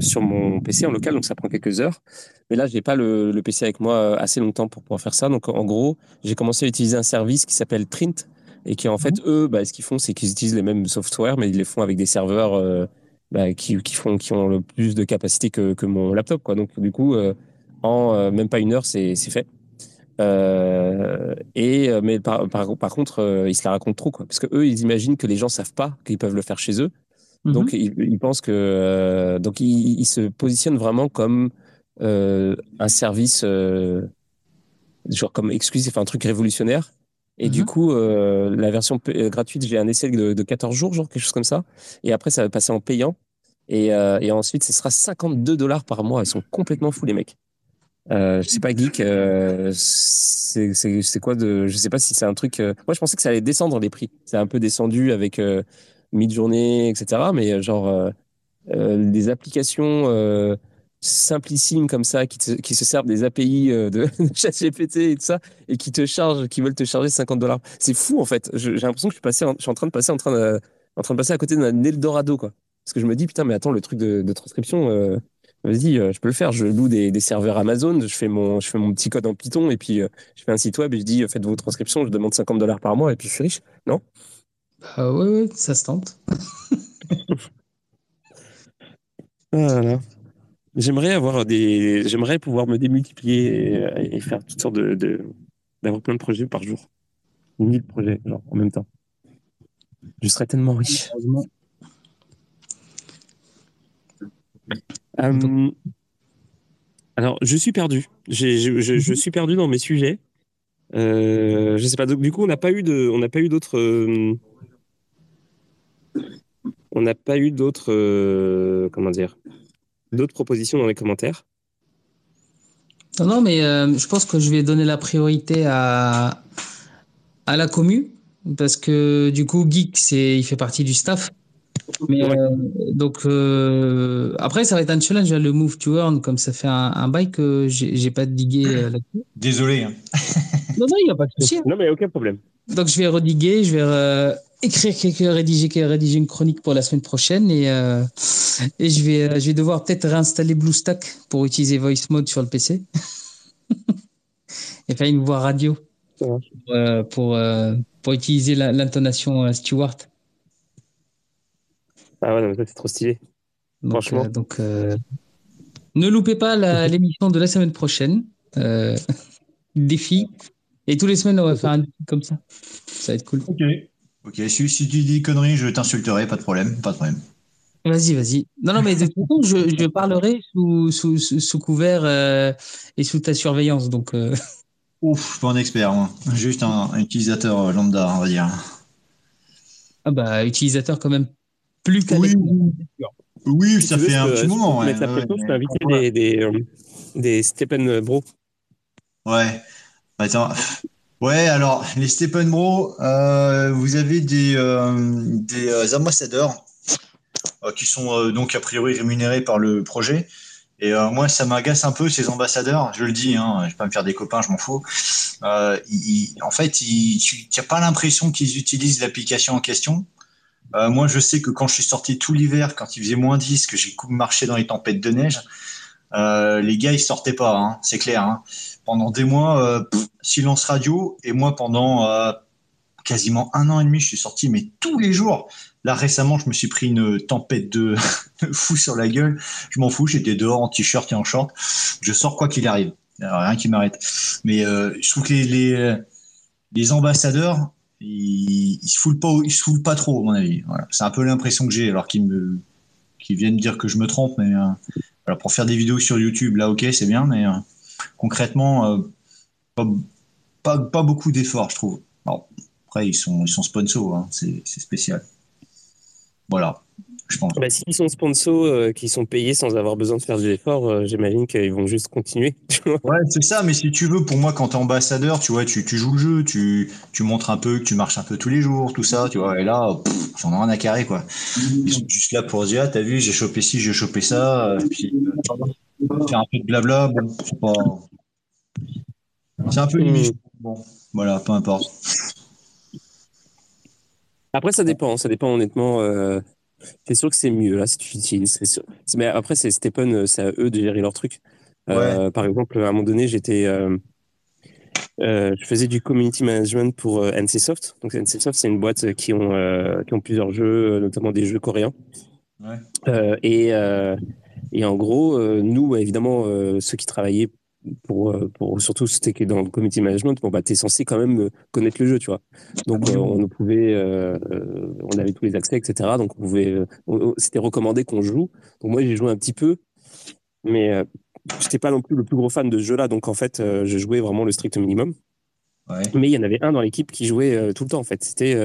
sur mon PC en local, donc ça prend quelques heures. Mais là, je n'ai pas le, PC avec moi assez longtemps pour pouvoir faire ça. Donc, en gros, j'ai commencé à utiliser un service qui s'appelle Trint et qui, en fait, mhm. eux, bah, ce qu'ils font, c'est qu'ils utilisent les mêmes softwares, mais ils les font avec des serveurs bah, qui, qui, font, qui ont le plus de capacité que, que mon laptop. Quoi. Donc, du coup, en euh, même pas une heure, c'est fait. Euh, et euh, mais par, par, contre, ils se la racontent trop, quoi, parce que eux, ils imaginent que les gens savent pas qu'ils peuvent le faire chez eux. Mhm. Donc, ils, pensent que donc ils, se positionnent vraiment comme un service genre comme exclusif, un truc révolutionnaire. Et du mhm. coup, la version gratuite, j'ai un essai de, de, 14 jours, genre quelque chose comme ça. Et après, ça va passer en payant. Et, et ensuite, ce sera 52 dollars par mois. Ils sont complètement fous, les mecs. Euh, je sais pas, geek, euh, c'est quoi de. Je sais pas si c'est un truc. Euh, moi, je pensais que ça allait descendre les prix. C'est un peu descendu avec mid-journée, etc. Mais genre, des applications simplissimes comme ça qui, qui, se servent des API de, de ChatGPT et tout ça et qui te chargent, qui veulent te charger 50 dollars. C'est fou en fait. J'ai l'impression que je suis, passé je suis en train de passer en train de, en train de passer à côté d'un Eldorado quoi. Parce que je me dis putain mais attends le truc de transcription vas-y, euh, je peux le faire. Je loue des, serveurs Amazon, je fais, mon, je fais mon petit code en Python et puis euh, je fais un site web et je dis faites vos transcriptions, je demande 50 dollars par mois et puis je suis riche, non? Bah, Oui, oui, ça se tente. voilà. J'aimerais avoir des, j'aimerais pouvoir me démultiplier et, faire toutes sortes de, d'avoir plein de projets par jour, mille projets genre en même temps. Je serais tellement riche. Euh, alors, je suis perdu. je, mhm. suis perdu dans mes sujets. Euh, je sais pas. du coup, on n'a pas eu de, on n'a pas eu d'autres. Euh, on n'a pas eu d'autres. Euh, comment dire D'autres propositions dans les commentaires. Non, non, mais je pense que je vais donner la priorité à à la commu parce que du coup, Geek, c'est, il fait partie du staff. Mais euh, donc euh, après, ça va être un challenge, hein, le move to earn, comme ça fait un, un bail que j'ai pas digué euh, là-dessus. Désolé. hein. Non, non, il n'y a pas de souci. Non, mais aucun problème. Donc je vais rediguer, je vais euh, écrire quelques rédiger, rédiger une chronique pour la semaine prochaine et, euh, et je vais euh, je vais devoir peut-être réinstaller BlueStack pour utiliser Voice Mode sur le PC et faire une voix radio pour euh, pour, euh, pour utiliser l'intonation euh, Stewart. Ah ouais, non, mais ça, c'est trop stylé. Donc, Franchement. euh, donc euh, ne loupez pas la- l'émission de la semaine prochaine. Euh, défi. Et tous les semaines, on va faire un défi comme ça. Ça va être cool. Ok. Ok, si, si tu dis conneries, je t'insulterai, pas de problème, pas de problème. Vas-y, vas-y. Non, non, mais de toute façon, je, je parlerai sous, sous, sous, sous couvert euh, et sous ta surveillance. Donc, euh, Ouf, je suis pas un expert, moi. Juste un, un utilisateur euh, lambda, on va dire. ah bah, utilisateur quand même plus qu'à Oui. Oui, Si ça fait un petit moment. Ouais, mettre la ouais, pression, je mais- peux inviter des, des, euh, des Stephen Bro. Ouais. Attends. Ouais, alors, les Stephen Bro, euh, vous avez des, euh, des euh, ambassadeurs euh, qui sont euh, donc a priori rémunérés par le projet. Et euh, moi, ça m'agace un peu, ces ambassadeurs. Je le dis, hein, je vais pas me faire des copains, je m'en fous. Euh, ils- ils- en fait, ils- tu n'as pas l'impression qu'ils utilisent l'application en question. Euh, moi, je sais que quand je suis sorti tout l'hiver, quand il faisait moins 10, que j'ai marché dans les tempêtes de neige, euh, les gars, ils sortaient pas, hein, c'est clair. hein. Pendant des mois, euh, silence radio. Et moi, pendant quasiment un an et demi, je suis sorti, mais tous les jours. Là, récemment, je me suis pris une tempête de, fou sur la gueule. Je m'en fous, j'étais dehors en t-shirt et en short. Je sors quoi qu'il arrive. Rien qui m'arrête. Mais je trouve que les, les ambassadeurs, ils, ils se foulent pas, ils se foulent pas trop, à mon avis. Voilà. C'est un peu l'impression que j'ai, alors qu'ils me, viennent dire que je me trompe, mais euh, voilà, pour faire des vidéos sur YouTube, là, ok, c'est bien, mais euh, concrètement, euh, pas, pas, beaucoup d'efforts, je trouve. Alors, après, ils sont, ils sont sponsors, hein, c'est spécial. Voilà, je pense. Bah, S'ils sont sponsors, euh, qui sont payés sans avoir besoin de faire de l'effort, euh, j'imagine qu'ils vont juste continuer. tu vois. Ouais, c'est ça, mais si tu veux, pour moi, quand t'es ambassadeur, tu vois, tu, tu joues le jeu, tu, tu montres un peu que tu marches un peu tous les jours, tout ça, tu vois, et là, pff, j'en ai rien à carrer, quoi. Ils sont juste là pour dire, ah, t'as vu, j'ai chopé ci, j'ai chopé ça, et puis euh, faire un peu de blabla, bon, c'est pas. C'est un peu limite. Bon, voilà, peu importe. Après, ça dépend. Ça dépend honnêtement. euh, c'est sûr que c'est mieux là si tu utilises. Mais après, c'est Stephen, euh, c'est à eux de gérer leur truc. Euh, Par exemple, à un moment donné, j'étais, euh, euh, je faisais du community management pour NCSoft. Donc NCSoft, c'est une boîte qui ont qui ont plusieurs jeux, notamment des jeux coréens. Ouais. Et et en gros, nous, évidemment, ceux qui travaillaient pour, euh, pour surtout c'était que dans le community management, bon bah t'es censé quand même euh, connaître le jeu, tu vois. Donc euh, on pouvait, euh, on avait tous les accès, etc. Donc on pouvait, c'était recommandé qu'on joue. Donc moi j'ai joué un petit peu, mais euh, j'étais pas non plus le plus gros fan de ce jeu-là. Donc en fait, euh, je jouais vraiment le strict minimum. Ouais. Mais il y en avait un dans l'équipe qui jouait tout le temps en fait. C'était,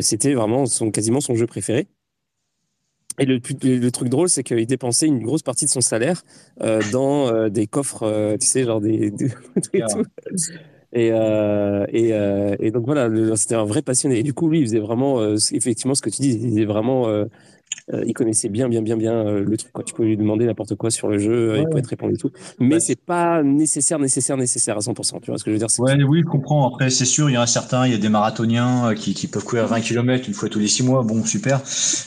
c'était vraiment son quasiment son jeu préféré. Et le, truc drôle, c'est qu'il dépensait une grosse partie de son salaire euh, dans euh, des coffres, euh, tu sais, genre des, des et tout. Et, et, et donc voilà, c'était un vrai passionné. Et du coup, lui, il faisait vraiment, effectivement, ce que tu dis, il faisait vraiment, euh, il connaissait bien, bien, bien, bien euh, le truc. Quoi. Tu pouvais lui demander n'importe quoi sur le jeu, euh, il Ouais. pouvait te répondre et tout. Mais Ouais. c'est pas nécessaire, nécessaire, nécessaire à 100%. Tu vois ce que je veux dire Ouais, oui, je comprends. Après, c'est sûr, il y en a certains, il y a des marathoniens qui, qui peuvent courir 20 km une fois tous les 6 mois. Bon, super.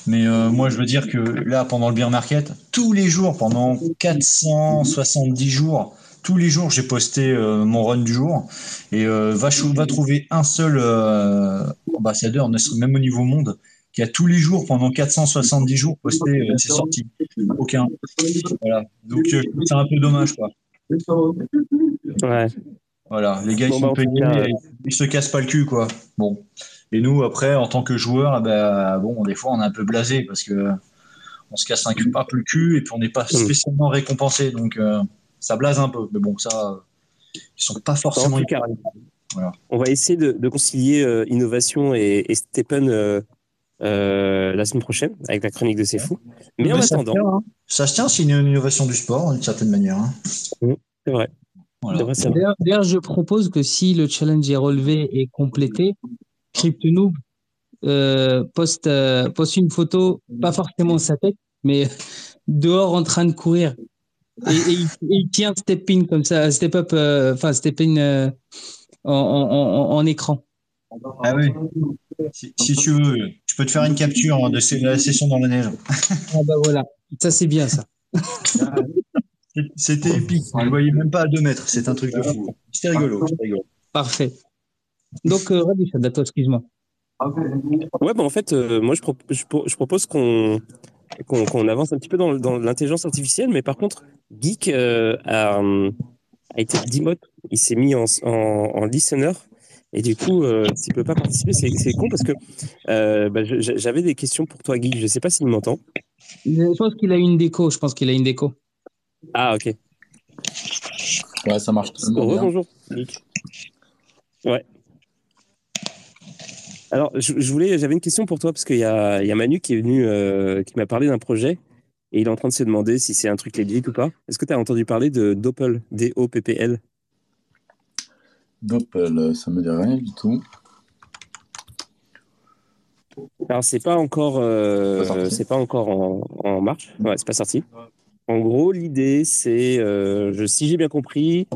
Mais euh, moi, je veux dire que là, pendant le beer market, tous les jours, pendant 470 jours, tous les jours, j'ai posté euh, mon run du jour. Et euh, va, va trouver un seul euh, ambassadeur, même au niveau monde, qui a tous les jours, pendant 470 jours, posté euh, ses sorties. Aucun. Voilà. Donc, euh, c'est un peu dommage, quoi. Ouais. Voilà, les gars, Bon, ils bah, sont payés, cas, et ils se cassent pas le cul, quoi. Bon. Et nous, après, en tant que joueurs, eh ben, bon, des fois, on est un peu blasé parce que on se casse un, cul, un peu le cul et puis on n'est pas spécialement récompensé. Donc, euh, ça blase un peu. Mais bon, ça, euh, ils sont pas forcément cas, Voilà. On va essayer de, de concilier euh, innovation et, et Stephen euh, euh, la semaine prochaine avec la chronique de C'est Fou. Mais en ça attendant, tient, hein. Ça se tient, c'est une innovation du sport, d'une certaine manière. hein. c'est vrai. Voilà. C'est vrai, c'est vrai. D'ailleurs, je propose que si le challenge est relevé et complété, CryptoNoob euh, poste, euh, poste une photo, pas forcément sa tête, mais dehors en train de courir. Et, et il, il tient step in comme ça, step up, euh, enfin step in euh, en, en, en, en écran. Ah oui. Si, si tu veux, je peux te faire une capture de la session dans la neige. Ah bah voilà, ça c'est bien ça. C'était épique. Je ne voyais même pas à deux mètres. C'est un truc de fou. C'était rigolo. c'était rigolo. Parfait. Donc, euh, Rabbi Shadato, excuse-moi. Ouais, bah en fait, euh, moi je, pro- je, pro- je propose qu'on avance un petit peu dans, dans l'intelligence artificielle, mais par contre, Geek euh, a, euh, a été demote. Il s'est mis en, en, en listener. Et du coup, euh, s'il peut pas participer, c'est c'est con parce que euh, bah, j'avais des questions pour toi, Geek. Je sais pas s'il m'entend. Je pense qu'il a une déco. Je pense qu'il a une déco. Ah, ok. Ouais, ça marche bien. Bonjour. Ouais. Alors, je, je voulais, j'avais une question pour toi parce qu'il y a, il y a Manu qui est venu, euh, qui m'a parlé d'un projet et il est en train de se demander si c'est un truc legit ou pas. Est-ce que tu as entendu parler de Doppel, D-O-P-P-L Doppel, euh, ça me dit rien du tout. Alors, c'est pas encore, euh, c'est pas encore en, en marche. Ouais, c'est pas sorti. En gros, l'idée, c'est, euh, si j'ai bien compris,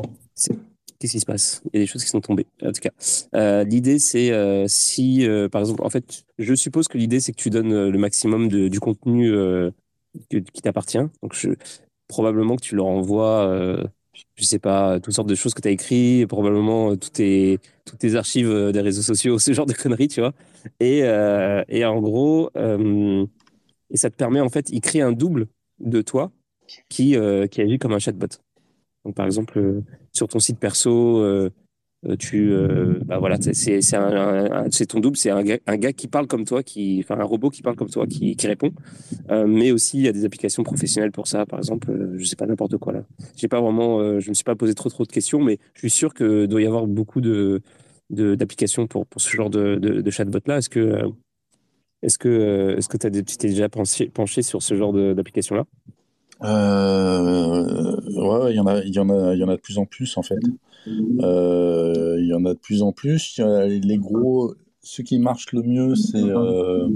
qu'est-ce qui se passe? Il y a des choses qui sont tombées. En tout cas, Euh, l'idée, c'est si, par exemple, en fait, je suppose que l'idée, c'est que tu donnes le maximum de, du contenu que- qui t'appartient. Donc, je, probablement que tu leur envoies, je sais pas, toutes sortes de choses que tu as écrites, probablement euh, toutes tes, toutes tes archives euh, des réseaux sociaux, ce genre de conneries, tu vois. Et, euh, et en gros, euh, et ça te permet, en fait, il crée un double de toi qui, euh, qui agit comme un chatbot. Donc, par exemple, euh, sur ton site perso, euh, euh, tu, euh, bah voilà, c'est c'est ton double, c'est un un gars qui parle comme toi, qui, enfin un robot qui parle comme toi, qui, qui répond. Euh, mais aussi, il y a des applications professionnelles pour ça. Par exemple, euh, je sais pas n'importe quoi là. J'ai pas vraiment, euh, je me suis pas posé trop trop de questions, mais je suis sûr que doit y avoir beaucoup de d'applications pour pour ce genre de, de, de chatbot là. Est-ce que euh, est-ce que euh, est-ce que tu t'es déjà penché, penché sur ce genre d'application là Euh, ouais, il y en a, il y en a, il y en a de plus en plus en fait. Euh, il y en a de plus en plus. Les gros, ceux qui marchent le mieux, c'est euh,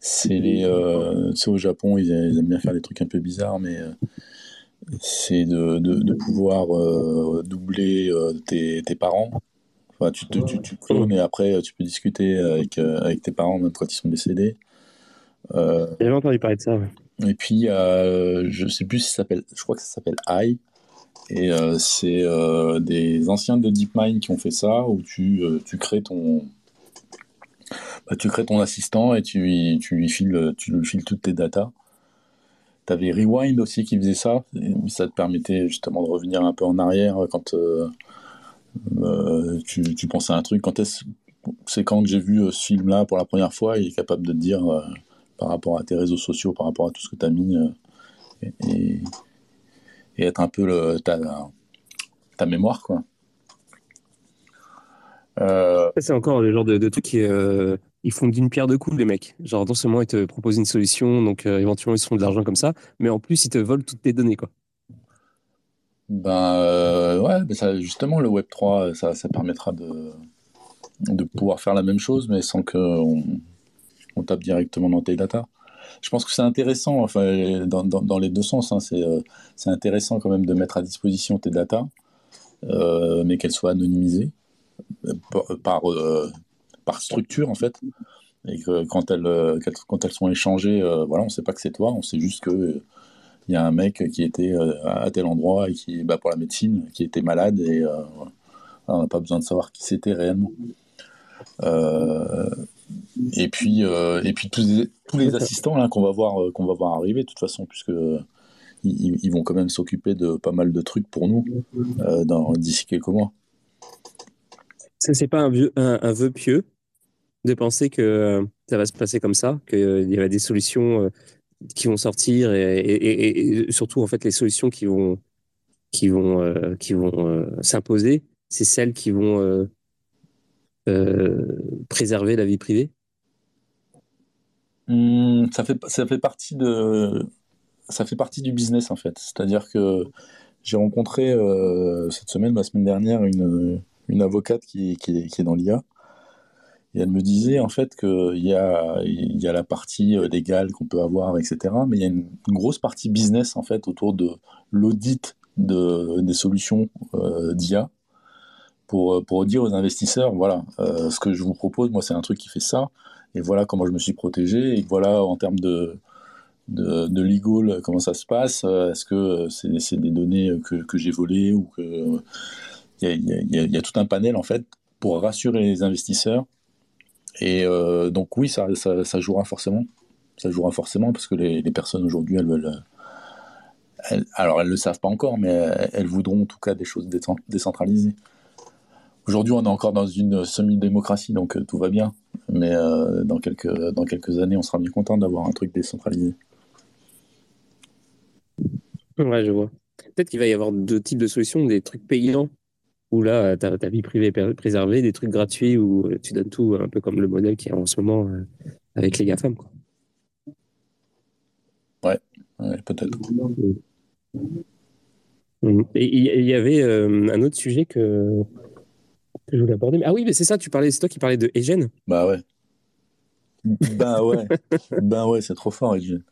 c'est les, euh, c'est au Japon, ils, ils aiment bien faire des trucs un peu bizarres, mais c'est de, de, de pouvoir doubler tes, tes parents. Enfin, tu, te, tu, tu clones et après tu peux discuter avec, avec tes parents même quand ils sont décédés. Jamais entendu parler de ça. ouais. et puis, je sais plus si ça s'appelle, je crois que ça s'appelle AI. Et euh, c'est euh, des anciens de DeepMind qui ont fait ça, où tu, euh, tu crées ton, bah, tu crées ton assistant et tu, lui- tu lui files, tu lui files toutes tes datas. T'avais Rewind aussi qui faisait ça, ça te permettait justement de revenir un peu en arrière quand tu, tu pensais à un truc. Quand est-ce, c'est quand que j'ai vu ce film-là pour la première fois, il est capable de te dire par rapport à tes réseaux sociaux, par rapport à tout ce que tu as mis, et- et être un peu le, ta, ta mémoire, quoi. Euh, c'est encore le genre de, de truc qui euh, ils font d'une pierre deux coups, les mecs. Genre, non seulement ils te proposent une solution, donc euh, éventuellement ils se font de l'argent comme ça, mais en plus ils te volent toutes tes données, quoi. ben ouais, ben ça, justement, le Web 3, ça, ça permettra de, de pouvoir faire la même chose, mais sans qu'on on tape directement dans tes datas. Je pense que c'est intéressant, enfin, dans, les deux sens, hein, c'est euh, c'est intéressant quand même de mettre à disposition tes datas, euh, mais qu'elles soient anonymisées euh, par, par, structure en fait, et que quand elles, quand elles sont échangées, voilà, on sait pas que c'est toi, on sait juste que euh, il y a un mec qui était à tel endroit et qui, bah, pour la médecine, qui était malade et on n'a pas besoin de savoir qui c'était réellement. Et puis, euh, et puis tous, les, assistants qu'on va voir, euh, qu'on va voir arriver, de toute façon, puisque euh, ils, vont quand même s'occuper de pas mal de trucs pour nous euh, d'ici quelques mois. Ça, c'est pas un, vœu pieux de penser que ça va se passer comme ça, qu'il y a des solutions qui vont sortir et, et- surtout en fait les solutions qui vont qui vont qui vont s'imposer, c'est celles qui vont préserver la vie privée? Hum, ça fait ça fait partie de ça fait partie du business en fait. C'est-à-dire que j'ai rencontré euh, cette semaine, la semaine dernière, une, une avocate qui, qui, est, dans l'IA Et elle me disait en fait qu'il y a, y a la partie euh, légale qu'on peut avoir, etc. Mais il y a une, grosse partie business en fait autour de l'audit de, des solutions euh, d'IA pour, pour dire aux investisseurs, voilà, euh, ce que je vous propose, moi c'est un truc qui fait ça, et voilà comment je me suis protégé, et voilà en termes de, de, de legal, comment ça se passe, est-ce que c'est des données que, que j'ai volées ou que... Il y, a, tout un panel en fait pour rassurer les investisseurs et euh, donc oui, ça, ça, jouera forcément. Ça jouera forcément parce que les, personnes aujourd'hui, elles veulent... Alors elles ne le savent pas encore, mais elles voudront en tout cas des choses décentralisées. Aujourd'hui, on est encore dans une semi-démocratie, donc euh, tout va bien. Mais euh, dans, quelques, dans quelques années, on sera bien content d'avoir un truc décentralisé. Ouais, je vois. Peut-être qu'il va y avoir deux types de solutions, des trucs payants où là, ta, ta vie privée est préservée, des trucs gratuits où tu donnes tout, un peu comme le modèle qui est en ce moment euh, avec les GAFAM. Quoi. Ouais, ouais peut-être. Et il y avait euh, un autre sujet que, que je voulais aborder. Ah oui, mais c'est ça, tu parlais, c'est toi qui parlais de Egen. Bah ouais. bah ouais. bah ouais, c'est trop fort, Egen.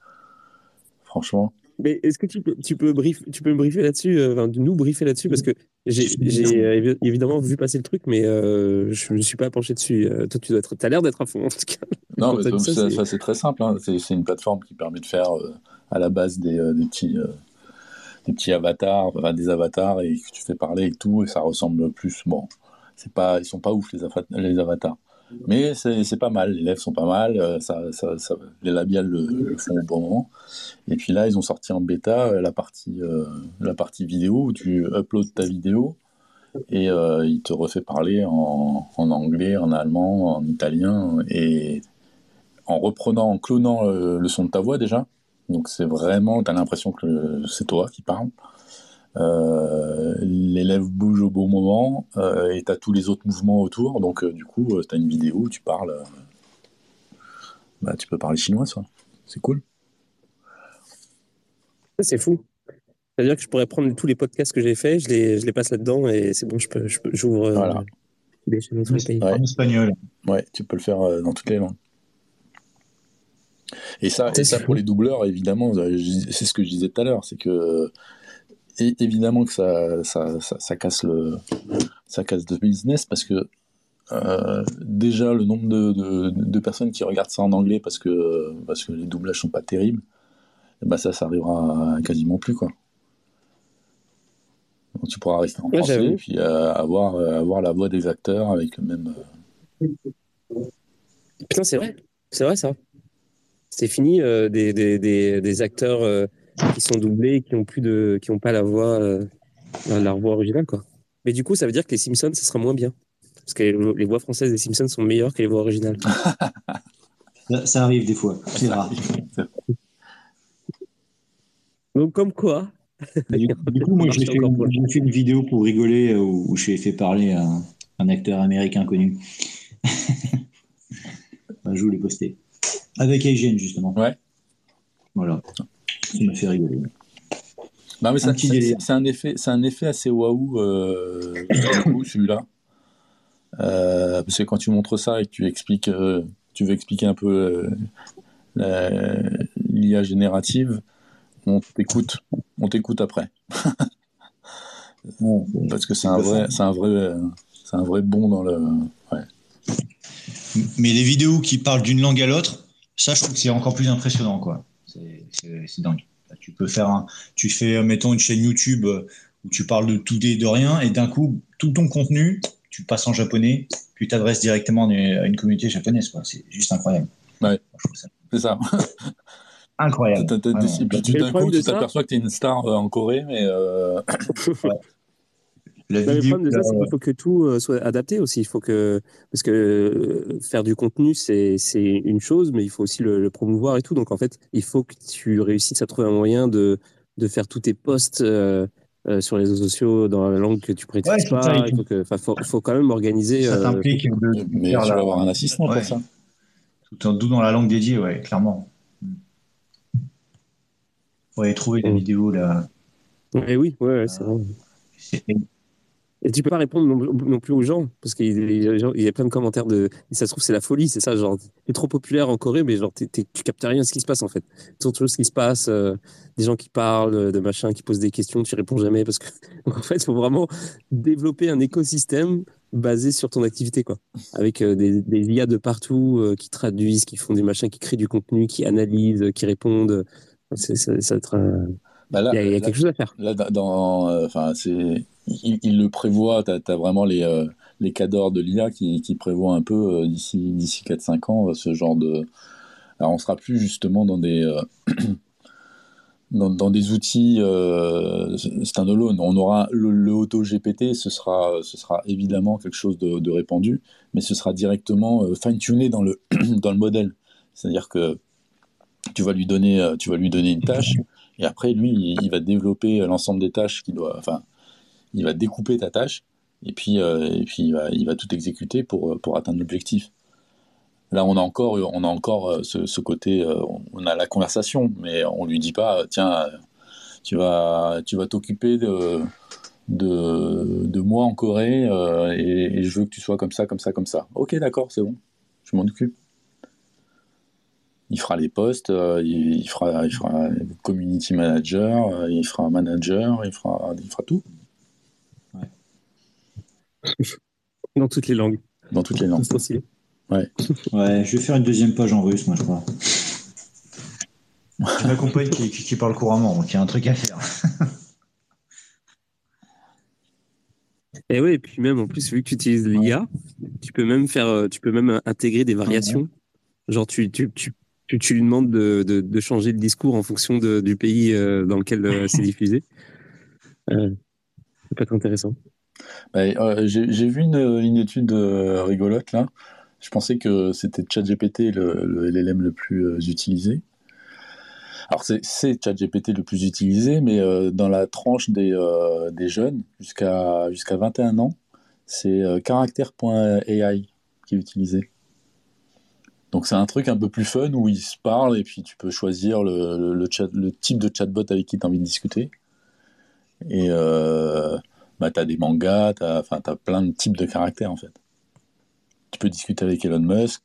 Franchement. Mais est-ce que tu peux, tu peux, brief, tu peux me briefer là-dessus, euh, enfin, nous briefer là-dessus Parce que j'ai euh, évidemment vu passer le truc, mais euh, je ne me suis pas penché dessus. Euh, toi, tu dois être, as l'air d'être à fond en tout cas. Non, mais c'est très simple. Hein. C'est une plateforme qui permet de faire à la base des, des petits, des petits avatars, enfin, des avatars, et que tu fais parler et tout, et ça ressemble plus. Bon, c'est pas, ils sont pas ouf les, les avatars. Mais c'est pas mal, les lèvres sont pas mal, euh, ça, ça, les labiales le, font au bon moment. Et puis là, ils ont sorti en bêta euh, la partie, euh, la partie vidéo où tu uploads ta vidéo et euh, il te refait parler en, en, anglais, en allemand, en italien et en reprenant, en clonant le son de ta voix déjà. Donc c'est vraiment, tu as l'impression que c'est toi qui parles. Euh, l'élève bouge au bon moment euh, et tu as tous les autres mouvements autour. Donc, euh, du coup, tu as une vidéo où tu parles. bah, tu peux parler chinois, ça. C'est cool. C'est fou. C'est-à-dire que je pourrais prendre tous les podcasts que j'ai faits, je les, je les passe là-dedans et c'est bon, je peux, j'ouvre voilà. des chaînes en pays. Ouais. En espagnol. Ouais, tu peux le faire dans toutes les langues. Et ça, et ça pour les doubleurs, évidemment, c'est ce que je disais tout à l'heure, c'est que et évidemment que ça, ça, ça, ça, casse le, ça casse de business parce que euh, déjà le nombre de, de, de, personnes qui regardent ça en anglais parce que, parce que les doublages sont pas terribles, et ben ça, ça arrivera quasiment plus quoi. Donc tu pourras rester en ouais, français et puis euh, avoir, euh, avoir la voix des acteurs avec le même. Putain, c'est vrai, c'est vrai ça. C'est fini des, des, des, des, acteurs qui sont doublés, qui n'ont plus de, qui ont pas la voix, euh, la voix originale quoi. Mais du coup, ça veut dire que les Simpsons, ça sera moins bien, parce que les, les voix françaises des Simpsons sont meilleures que les voix originales. ça, ça, arrive des fois, c'est rare. Donc comme quoi. Du, du, coup, moi, j'ai fait, fait, une vidéo pour rigoler où, où j'ai fait parler un, un, acteur américain connu. je vous l'ai posté. Avec Asian, justement. Ouais. Voilà. Ça m'a fait rigoler. Non, mais c'est un, effet, un effet assez waouh, euh, celui-là. Euh, parce que quand tu montres ça et que tu expliques, euh, tu veux expliquer un peu euh, l'IA générative, on t'écoute, on t'écoute après. bon, parce que c'est un vrai, c'est un vrai, c'est un vrai bon dans le. Ouais. Mais les vidéos qui parlent d'une langue à l'autre, ça, je trouve que c'est encore plus impressionnant, quoi. C'est dingue. Tu peux faire un, tu fais, mettons, une chaîne YouTube où tu parles de tout et de rien, et d'un coup, tout ton contenu, tu passes en japonais, tu t'adresses directement à une communauté japonaise, quoi. C'est juste incroyable. Ouais, c'est ça. incroyable. Et puis d'un coup, tu t'aperçois que tu es une star en Corée, mais. Euh... ouais. La le problème de ça, c'est qu'il faut que tout euh, soit adapté aussi. Il faut que parce que euh, faire du contenu, c'est c'est une chose, mais il faut aussi le, le, promouvoir et tout. Donc en fait, il faut que tu réussisses à trouver un moyen de de faire tous tes posts euh, euh sur les réseaux sociaux dans la langue que tu pratiques ouais, pas. Ça, il faut, que, faut, faut, quand même organiser. Ça t'implique de, de, mais tu vas avoir un assistant ouais. pour ça. Tout, tout dans la langue dédiée, ouais, clairement. Ouais, trouver la mmh. vidéo là. Ouais, oui, ouais, ouais c'est vrai. Et tu peux pas répondre non, non plus aux gens, parce qu'il y, a- il y a plein de commentaires de. ça se trouve, c'est la folie, c'est ça, genre, t'es trop populaire en Corée, mais genre, tu captes rien de ce qui se passe, en fait. Tout chose ce qui se passe, euh, des gens qui parlent, euh, de machin, qui posent des questions, tu réponds jamais, parce que. Donc, en fait, il faut vraiment développer un écosystème basé sur ton activité, quoi. Avec euh, des, des IA de partout euh, qui traduisent, qui font des machins, qui créent du contenu, qui analysent, qui répondent. C'est, ça, ça va être, Bah là, il y a, il y a là- quelque chose à faire. Là, dans- enfin, c'est, il, le prévoit. T'as, as vraiment les, euh, les de l'IA qui, qui prévoient un peu euh, d'ici, d'ici 4-5 ans euh, ce genre de. Alors, on sera plus justement dans des, euh, dans, des outils standalone. On aura le, auto GPT, ce sera, ce sera évidemment quelque chose de, répandu, mais ce sera directement euh, fine-tuné dans le, dans le modèle. C'est-à-dire que tu vas lui donner, tu vas lui donner une tâche. Et après, lui, il, va développer l'ensemble des tâches qu'il doit. Il va découper ta tâche et puis, euh, il, va, tout exécuter pour, pour atteindre l'objectif. Là, on a encore, on a encore euh, ce, côté. euh, on a la conversation, mais on lui dit pas, euh, tiens, euh, tu vas, t'occuper de, moi en Corée euh, et, je veux que tu sois comme ça, comme ça, comme ça. Ok, d'accord, c'est bon, je m'en occupe. Il fera les postes, euh, il, fera, il community manager, euh, il fera manager, il fera, il fera tout Dans toutes les langues. dans toutes les langues. C'est stylé. Ouais, je vais faire une deuxième page en russe, moi, je crois. J'ai ma compagne qui, qui, qui parle couramment, donc il y a un truc à faire. Et oui, et puis même en plus, vu que tu utilises l'IA, tu peux même faire, euh, tu peux même intégrer des variations. Genre, tu, tu, tu, tu, tu lui demandes de, de, de changer le discours en fonction de, du pays euh, dans lequel euh, c'est diffusé. Euh, ça peut être intéressant. Bah, euh, J'ai vu une, étude euh, rigolote là. Je pensais que c'était ChatGPT le, le LLM le plus euh, utilisé. Alors c'est ChatGPT le plus utilisé, mais dans la tranche des, jeunes jusqu'à jusqu'à 21 ans, c'est caractère.ai qui est utilisé. Donc c'est un truc un peu plus fun où ils se parlent et puis tu peux choisir le, type de chatbot avec qui tu as envie de discuter. Et bah, tu as des mangas, tu as, as plein de types de caractères en fait. Tu peux discuter avec Elon Musk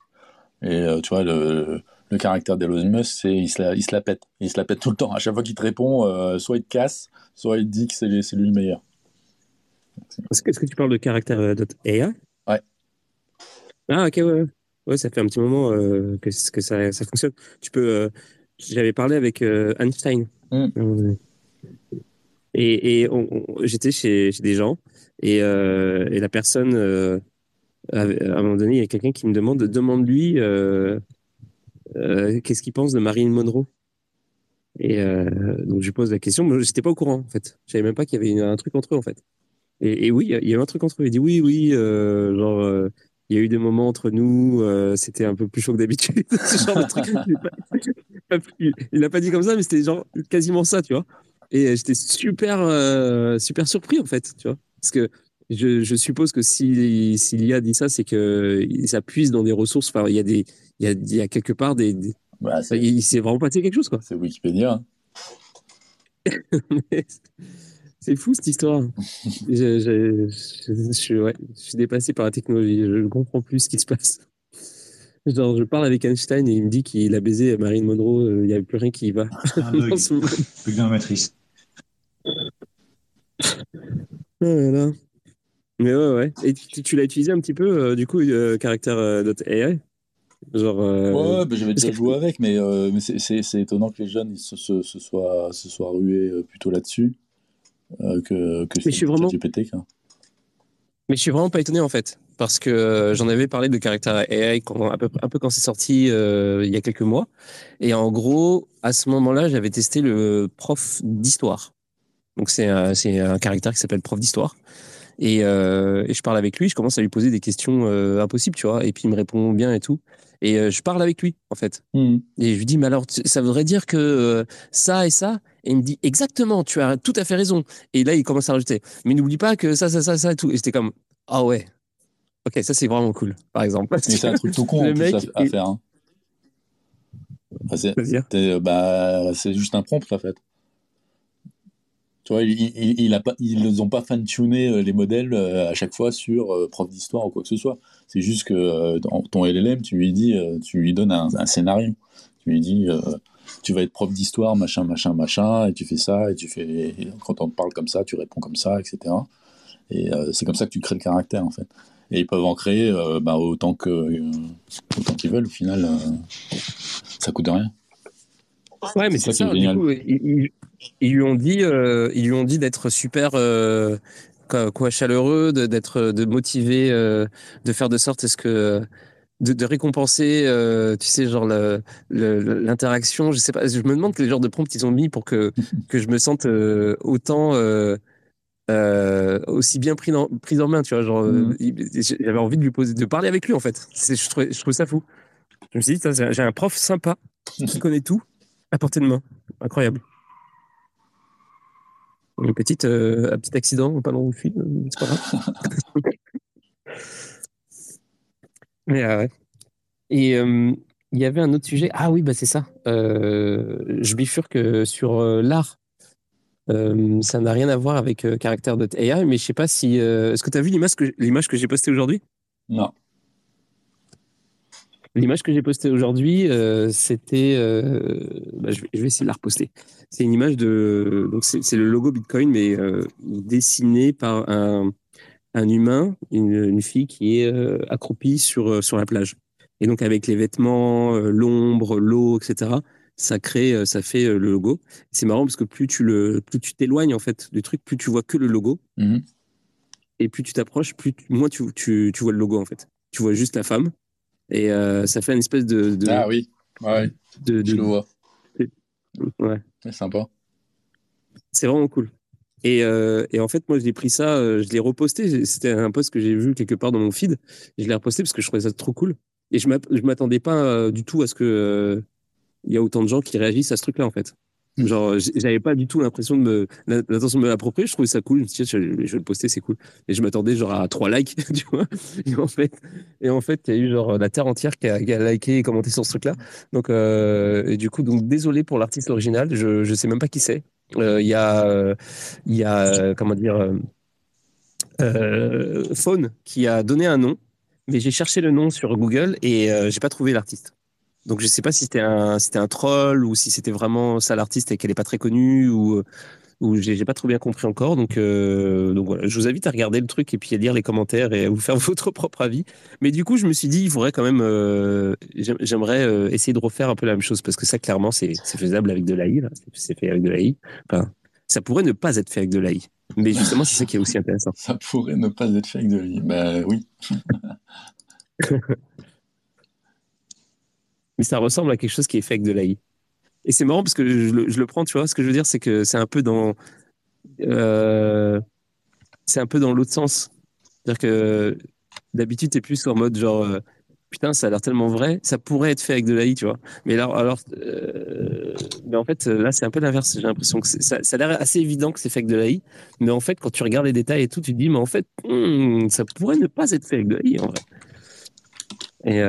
et euh, tu vois, le, le caractère d'Elon Musk, c'est il se, la, il se la pète. Il se la pète tout le temps. À chaque fois qu'il te répond, euh, soit il te casse, soit il te dit que c'est lui le meilleur. Est-ce que, tu parles de caractère euh, .ai Ouais. Ah, ok, ouais. ouais. Ça fait un petit moment euh, que, que ça, ça fonctionne. Tu peux. J'avais parlé avec Einstein. Mm. Et, j'étais chez, des gens et, euh, la personne, euh, à un moment donné, il y a quelqu'un qui me demande, demande-lui euh, qu'est-ce qu'il pense de Marilyn Monroe. Et donc je lui pose la question, mais j'étais pas au courant en fait. Je savais même pas qu'il y avait un truc entre eux en fait. Et, oui, il y y a un truc entre eux. Il dit oui, oui, genre il y a eu des moments entre nous, c'était un peu plus chaud que d'habitude. Ce genre de truc. Il n'a pas, l'a pas dit comme ça, mais c'était genre quasiment ça, tu vois. Et j'étais super, euh, super surpris en fait, tu vois. Parce que je, je suppose que si, si l'IA dit ça, c'est que il s'appuie dans des ressources. Enfin, il y a des, il y a, il y a quelque part des, des- Bah, c'est il, il s'est vraiment passé quelque chose, quoi. c'est Wikipédia. hein. C'est fou cette histoire. Je, je, je, je suis, ouais, je suis dépassé par la technologie. Je ne comprends plus ce qui se passe. Genre, je parle avec Einstein et il me dit qu'il a baisé Marine Monroe. euh, Il n'y a plus rien qui y va. En ce moment. bug dans la matrice. Ah là là. Mais ouais, ouais. Et tu, tu l'as utilisé un petit peu, euh, du coup, euh, caractère euh, .ai Genre. euh, Ouais, bah, j'avais déjà joué avec, mais, mais c'est- étonnant que les jeunes ils se, se, se soient, se soient rués plutôt là-dessus que, que Mais je suis vraiment- quoi. Mais je suis vraiment pas étonné en fait, parce que j'en avais parlé de caractère AI quand, un, peu, un peu quand c'est sorti il y a quelques mois. Et en gros, à ce moment-là, j'avais testé le prof d'histoire. Donc c'est un, un caractère qui s'appelle prof d'histoire. Et, euh, et je parle avec lui, je commence à lui poser des questions euh, impossibles, tu vois, et puis il me répond bien et tout. Et euh, je parle avec lui, en fait. Mhm. Et je lui dis, mais alors, ça voudrait dire que ça et ça? Et il me dit, exactement, tu as tout à fait raison. Et là, il commence à rajouter, mais n'oublie pas que ça, ça, ça, ça et tout. Et j'étais comme, ah ouais. Ok, ça, c'est vraiment cool, par exemple. Mais c'est un truc tout con Le mec à, à est- faire. hein. Enfin, c'est- euh, bah, c'est juste un prompt en fait. Tu vois, ils il, il a pas, ils n'ont pas fan-tuné les modèles à chaque fois sur prof d'histoire ou quoi que ce soit. C'est juste que dans ton LLM, tu lui dis, tu lui donnes un, un scénario. Tu lui dis, tu vas être prof d'histoire, machin, machin, machin, et tu fais ça, et tu fais, quand on te parle comme ça, tu réponds comme ça, etc. Et euh, c'est comme ça que tu crées le caractère, en fait. Et ils peuvent en créer euh, bah, autant que euh, autant qu'ils veulent. Au final, ça coûte rien. Ouais, mais c'est ça. Du coup, ils, lui ont dit, ils lui ont dit d'être super quoi, chaleureux, d'être de motiver, de faire de sorte à ce que de, récompenser, euh, tu sais, genre l'interaction. Je sais pas, je me demande quel genre de prompt ils ont mis pour que, que je me sente euh, autant, euh, aussi bien pris, pris en main, tu vois. Genre, mm. j'avais envie de lui poser, de parler avec lui, en fait. Je trouve, je trouve ça fou. Je me suis dit, j'ai un prof sympa qui connaît tout à portée de main. Incroyable. Une petite, un petit accident, pas long où je suis, c'est pas grave. Euh, et euh, il y avait un autre sujet. Ah oui, bah c'est ça. Euh, je bifurque sur l'art. ça n'a rien à voir avec Character.ai, mais je sais pas si. Est-ce que tu as vu l'image que, l'image que j'ai postée aujourd'hui? Non. L'image que j'ai postée aujourd'hui, c'était. Bah, je, vais, essayer de la reposter. C'est une image de. Donc, c'est, le logo Bitcoin, mais dessiné par un, un humain, une, fille qui est euh, accroupie sur, euh, sur la plage. Et donc avec les vêtements, euh, l'ombre, l'eau, etc., ça crée, ça fait le logo. C'est marrant parce que plus tu le, plus tu t'éloignes en fait du truc, plus tu vois que le logo. Mhm. Et plus tu t'approches, plus moins tu, tu, tu, vois le logo en fait. Tu vois juste la femme. Et ça fait une espèce de, ah oui, ouais, de, je le vois. Ouais. C'est sympa. C'est vraiment cool. Et, euh, et, en fait, moi, j'ai pris ça, euh, je l'ai reposté. C'était un post que j'ai vu quelque part dans mon feed. je l'ai reposté parce que je trouvais ça trop cool. Et je ne m'attendais pas euh, du tout à ce que il y a autant de gens qui réagissent à ce truc-là, en fait. Hmm. Genre, j'avais pas du tout l'impression de me, l'intention de me l'approprier. Je trouvais ça cool. Je me suis je, vais le poster, c'est cool. Et je m'attendais genre à trois likes, tu vois. Et en fait, et en fait, il y a eu genre la terre entière qui a, liké et commenté sur ce truc-là. Donc, et du coup, donc désolé pour l'artiste original. Je, je sais même pas qui c'est. Euh, il y a, il y a comment dire, euh, Faune qui a donné un nom, mais j'ai cherché le nom sur Google et euh, j'ai pas trouvé l'artiste. Donc je sais pas si c'était un, c'était un troll ou si c'était vraiment ça l'artiste et qu'elle est pas très connue ou où j'ai pas trop bien compris encore. Donc, euh, donc voilà, je vous invite à regarder le truc et puis à lire les commentaires et à vous faire votre propre avis. Mais du coup, je me suis dit, il faudrait quand même, euh, j'aimerais euh, essayer de refaire un peu la même chose parce que ça, clairement, c'est faisable avec de l'AI. C'est fait avec de l'AI. Enfin, ça pourrait ne pas être fait avec de l'AI. Mais justement, c'est ça qui est aussi intéressant. Ça pourrait ne pas être fait avec de l'AI. Ben oui. Mais ça ressemble à quelque chose qui est fait avec de l'AI. Et c'est marrant parce que je le, prends, tu vois. Ce que je veux dire, c'est que c'est un peu dans. Euh, c'est un peu dans l'autre sens. C'est-à-dire que d'habitude, tu es plus en mode genre. Euh, putain, ça a l'air tellement vrai, ça pourrait être fait avec de l'AI, tu vois. Mais alors, alors euh, mais en fait, là, c'est un peu l'inverse. J'ai l'impression que ça, a l'air assez évident que c'est fait avec de l'AI, mais en fait, quand tu regardes les détails et tout, tu te dis, mais en fait, hmm, ça pourrait ne pas être fait avec de l'AI, en vrai. Et,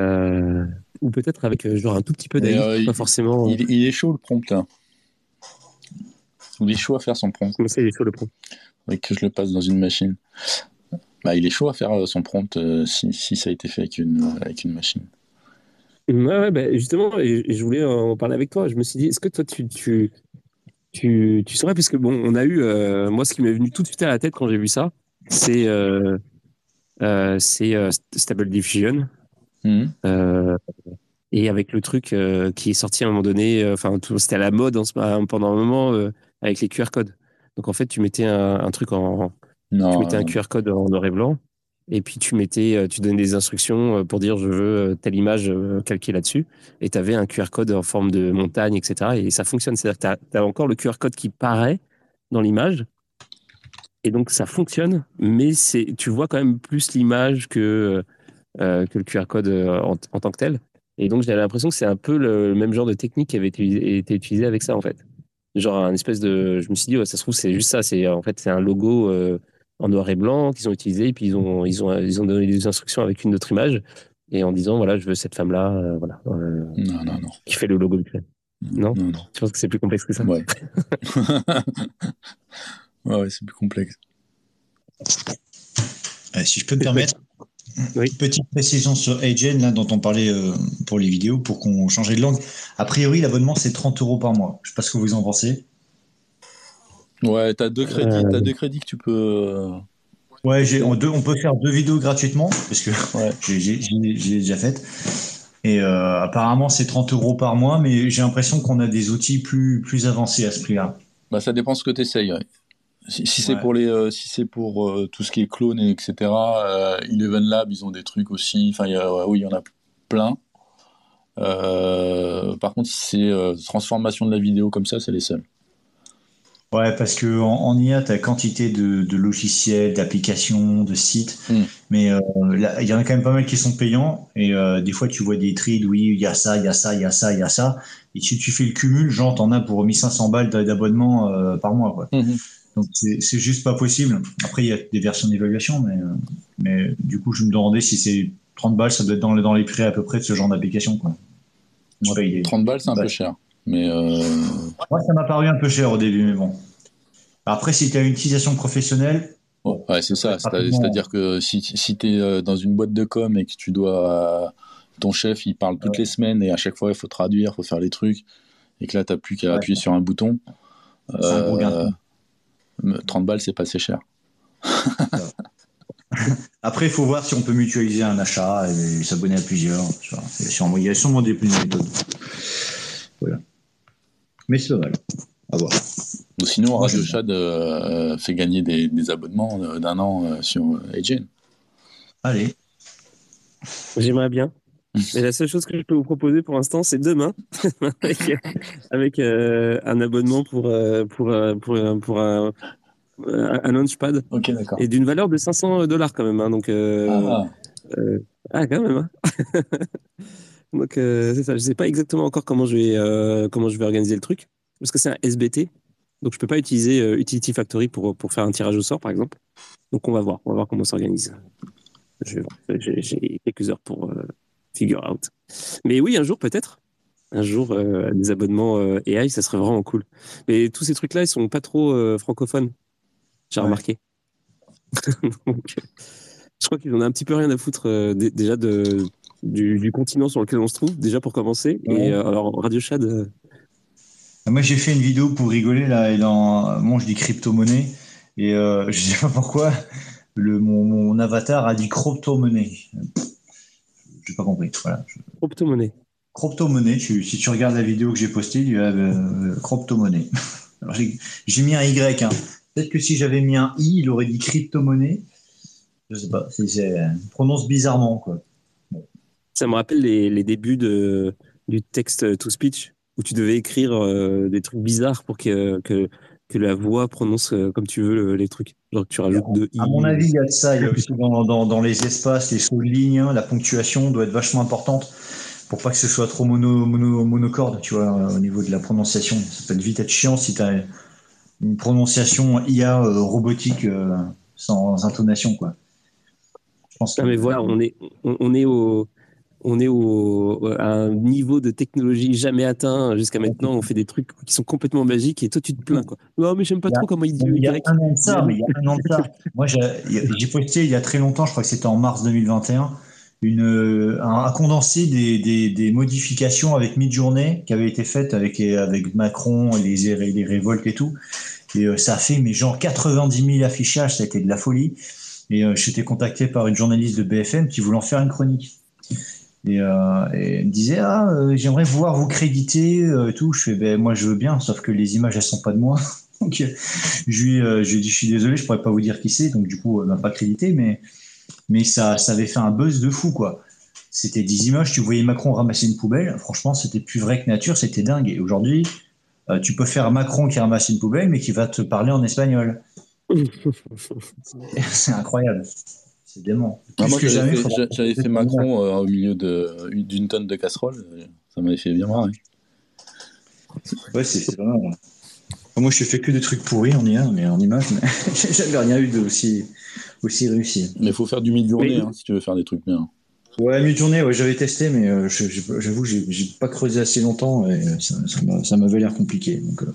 ou peut-être avec euh, genre un tout petit peu d'AI, euh, pas forcément. Il, est chaud le prompt. Hein. Il est chaud à faire son prompt. Comment ça, il est chaud le prompt? Avec que je le passe dans une machine. Bah, il est chaud à faire euh, son prompt si, si, ça a été fait avec une, avec une machine. Ouais, bah, justement, je voulais en parler avec toi. Je me suis dit, est-ce que toi, tu, tu, tu, tu saurais, puisque bon, on a eu, moi, ce qui m'est venu tout de suite à la tête quand j'ai vu ça, c'est euh, c'est Stable Diffusion. Mhm. Euh, et avec le truc euh, qui est sorti à un moment donné, euh, enfin, c'était à la mode pendant un moment avec les QR codes. Donc en fait, tu mettais un, truc en. tu mettais un QR code en noir et blanc. Et puis tu mettais, tu donnais des instructions pour dire je veux telle image calquée là-dessus. Et tu avais un QR code en forme de montagne, etc. Et ça fonctionne. C'est-à-dire que tu as, encore le QR code qui paraît dans l'image. Et donc ça fonctionne, mais tu vois quand même plus l'image que que le QR code euh, en, tant que tel. Et donc, j'avais l'impression que c'est un peu le, même genre de technique qui avait été, été utilisé avec ça, en fait. Genre, un espèce de. Je me suis dit, ça se trouve, c'est juste ça. C'est, en fait, c'est un logo euh, en noir et blanc qu'ils ont utilisé, et puis ils ont, ils, ont, ils ont donné des instructions avec une autre image, et en disant, voilà, je veux cette femme-là, voilà. non, non, non. Qui fait le logo du club. Non, non, non. Je pense que c'est plus complexe que ça? Ouais. Ouais, ouais, c'est plus complexe. Euh, si je peux me permettre, Oui. petite précision sur Agen, là, dont on parlait euh, pour les vidéos, pour qu'on changeait de langue. A priori, l'abonnement, c'est 30 euros par mois. Je sais pas ce que vous en pensez. Ouais, t'as deux crédits, Euh. t'as deux crédits que tu peux. euh, Ouais, j'ai, on, deux- on peut faire deux vidéos gratuitement, parce que Ouais. j'ai, déjà faites. Et euh, apparemment, c'est 30 euros par mois, mais j'ai l'impression qu'on a des outils plus, plus avancés à ce prix-là. Bah, ça dépend ce que tu essayes. Si, si c'est Ouais. pour les, euh, si c'est pour euh, tout ce qui est clone et etc. euh, Eleven Lab, ils ont des trucs aussi. Enfin, y a, oui, il y en a plein. Euh, par contre, si c'est euh, transformation de la vidéo comme ça, c'est les seuls. Ouais, parce que en, en IA, tu as quantité de, de logiciels, d'applications, de sites, Mm. mais euh, il y en a quand même pas mal qui sont payants. Et euh, des fois, tu vois des trids, oui, il y a ça, il y a ça, il y a ça, il y a ça. Et si tu fais le cumul, genre, t'en as pour 1500 balles d'a- d'abonnement euh, par mois. Quoi. Donc, c'est juste pas possible. Après, il y a des versions d'évaluation, mais, euh, mais du coup, je me demandais si c'est 30 balles, ça doit être dans, les- dans les prix à peu près de ce genre d'application. quoi. Je paye des- 30 balles, c'est un Ouais. peu cher. Mais euh, Moi, ça m'a paru un peu cher au début, mais bon. Après, si tu as une utilisation professionnelle, ouais, ouais, c'est ça. C'est-à-dire que si, si tu es dans une boîte de com et que tu dois. euh, ton chef, il parle toutes les semaines et à chaque fois, il faut traduire, il faut faire les trucs. Et que là, tu plus qu'à Ouais. appuyer sur un bouton. C'est un gros gain. Euh, 30 balles, c'est pas assez cher. Après, il faut voir si on peut mutualiser un achat et s'abonner à plusieurs. tu vois. Il y a sûrement- des plus de méthodes. Voilà. Mais c'est pas mal. À voir. Ou sinon, Radio Shad euh, fait gagner des, des abonnements euh, d'un an euh, sur AGN. Allez. J'aimerais bien. Mais la seule chose que je peux vous proposer pour l'instant, c'est demain, avec, avec, euh, un abonnement pour, euh, pour, euh, pour, pour, un, un un launchpad Ok, d'accord. et d'une valeur de 500 dollars quand même. hein, donc, Ah, ah, quand même. hein. donc, c'est ça. Je sais pas exactement encore comment je vais, comment je vais organiser le truc, parce que c'est un SBT. Donc, je peux pas utiliser euh, Utility Factory pour, pour faire un tirage au sort, par exemple. Donc, on va voir. On va voir comment ça s'organise. J'ai j'ai quelques heures pour euh, figure out. Mais oui, un jour, peut-être. Un jour, euh, des abonnements euh, AI, ça serait vraiment cool. Mais tous ces trucs-là, ils sont pas trop euh, francophones. J'ai Ouais. remarqué. Donc, je crois qu'ils en ont un petit peu rien à foutre dé- déjà de, du, du continent sur lequel on se trouve, déjà pour commencer. Ouais. Et alors, Radio Shad, euh, Moi, j'ai fait une vidéo pour rigoler là, et dans, bon, je dis crypto-monnaie, et je sais pas pourquoi, le, mon, mon avatar a dit crypto-monnaie. J'ai pas compris. Voilà. crypto-monnaie. Crypto-monnaie, tu- si tu regardes la vidéo que j'ai postée, il y a euh, crypto-monnaie. Alors, j'ai mis un Y. Hein. Peut-être que si j'avais mis un I, il aurait dit crypto-monnaie. Je sais pas. C'est, prononce bizarrement, quoi. Ça me rappelle les, les débuts de, du texte to speech, où tu devais écrire euh, des trucs bizarres pour que, que, que la voix prononce euh, comme tu veux le- les trucs. Genre tu rajoutes deux i. À mon avis, il y a de ça. Il y a aussi dans, dans, dans les espaces, les sauts de ligne, hein, la ponctuation doit être vachement importante pour pas que ce soit trop mono, mono, monocorde, tu vois, euh, au niveau de la prononciation. Ça peut vite être chiant si tu as une prononciation IA euh, robotique euh, sans intonation, quoi. Je pense Non, que- mais voilà, on est, on, on est au. On est au, à un niveau de technologie jamais atteint jusqu'à maintenant. On fait des trucs qui sont complètement magiques et toi tu te plains quoi. Non mais j'aime pas a- trop comment il dit Il y a Y. un an de ça, mais il y a un an de ça. Moi, j'ai posté il y a très longtemps, je crois que c'était en mars 2021, une, euh, un, un condensé des, des, des modifications avec Midjourney qui avait été faites avec, Macron, et les, les révoltes et tout. Et euh, ça a fait, mais genre 90 000 affichages, ça a été de la folie. Et euh, j'étais contacté par une journaliste de BFM qui voulait en faire une chronique. Et, euh, et me disait ah euh, j'aimerais pouvoir vous créditer euh, et tout je fais ben moi je veux bien sauf que les images elles sont pas de moi donc je lui, euh, je lui dit je suis désolé je pourrais pas vous dire qui c'est donc du coup elle m'a pas crédité mais mais ça ça avait fait un buzz de fou quoi. C'était des images tu voyais Macron ramasser une poubelle. Franchement c'était plus vrai que nature c'était dingue. Et aujourd'hui tu peux faire Macron qui ramasse une poubelle mais qui va te parler en espagnol. C'est incroyable dément Ah, moi, j'avais fait, Macron euh, au milieu de- d'une tonne de casseroles. euh, Ça m'avait fait bien marrer. Ouais, c'est c'est pas mal. ouais. Moi, je fais que des trucs pourris en IA, mais en image, mais j'ai jamais rien eu de aussi, aussi réussi. Mais il faut faire du mid-journée Mais- hein, si tu veux faire des trucs bien. Ouais, mi-journée, ouais, j'avais testé, mais euh, je- je- j'avoue que j'ai j'ai pas creusé assez longtemps et ça, ça m'a- ça m'avait l'air compliqué. Donc, euh,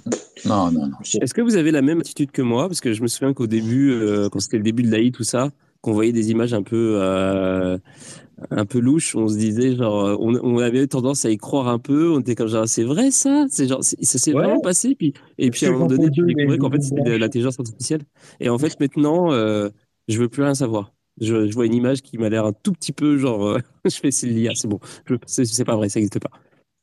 Non, non, non. Est-ce que vous avez la même attitude que moi? Parce que je me souviens qu'au début, euh, quand c'était le début de l'AI, tout ça, qu'on voyait des images un peu, euh, un peu louches, on se disait, genre, euh, on, on avait tendance à y croire un peu. On était comme genre, c'est vrai ça? C'est genre, ça s'est Ouais. vraiment passé. Puis, et puis à un moment donné, tu on découvrais qu'en fait, c'était de l'intelligence artificielle. Et en fait, maintenant, euh, je veux plus rien savoir. Je, je vois une image qui m'a l'air un tout petit peu genre, euh, je fais c'est l'IA, c'est bon. C'est pas vrai, ça n'existe pas.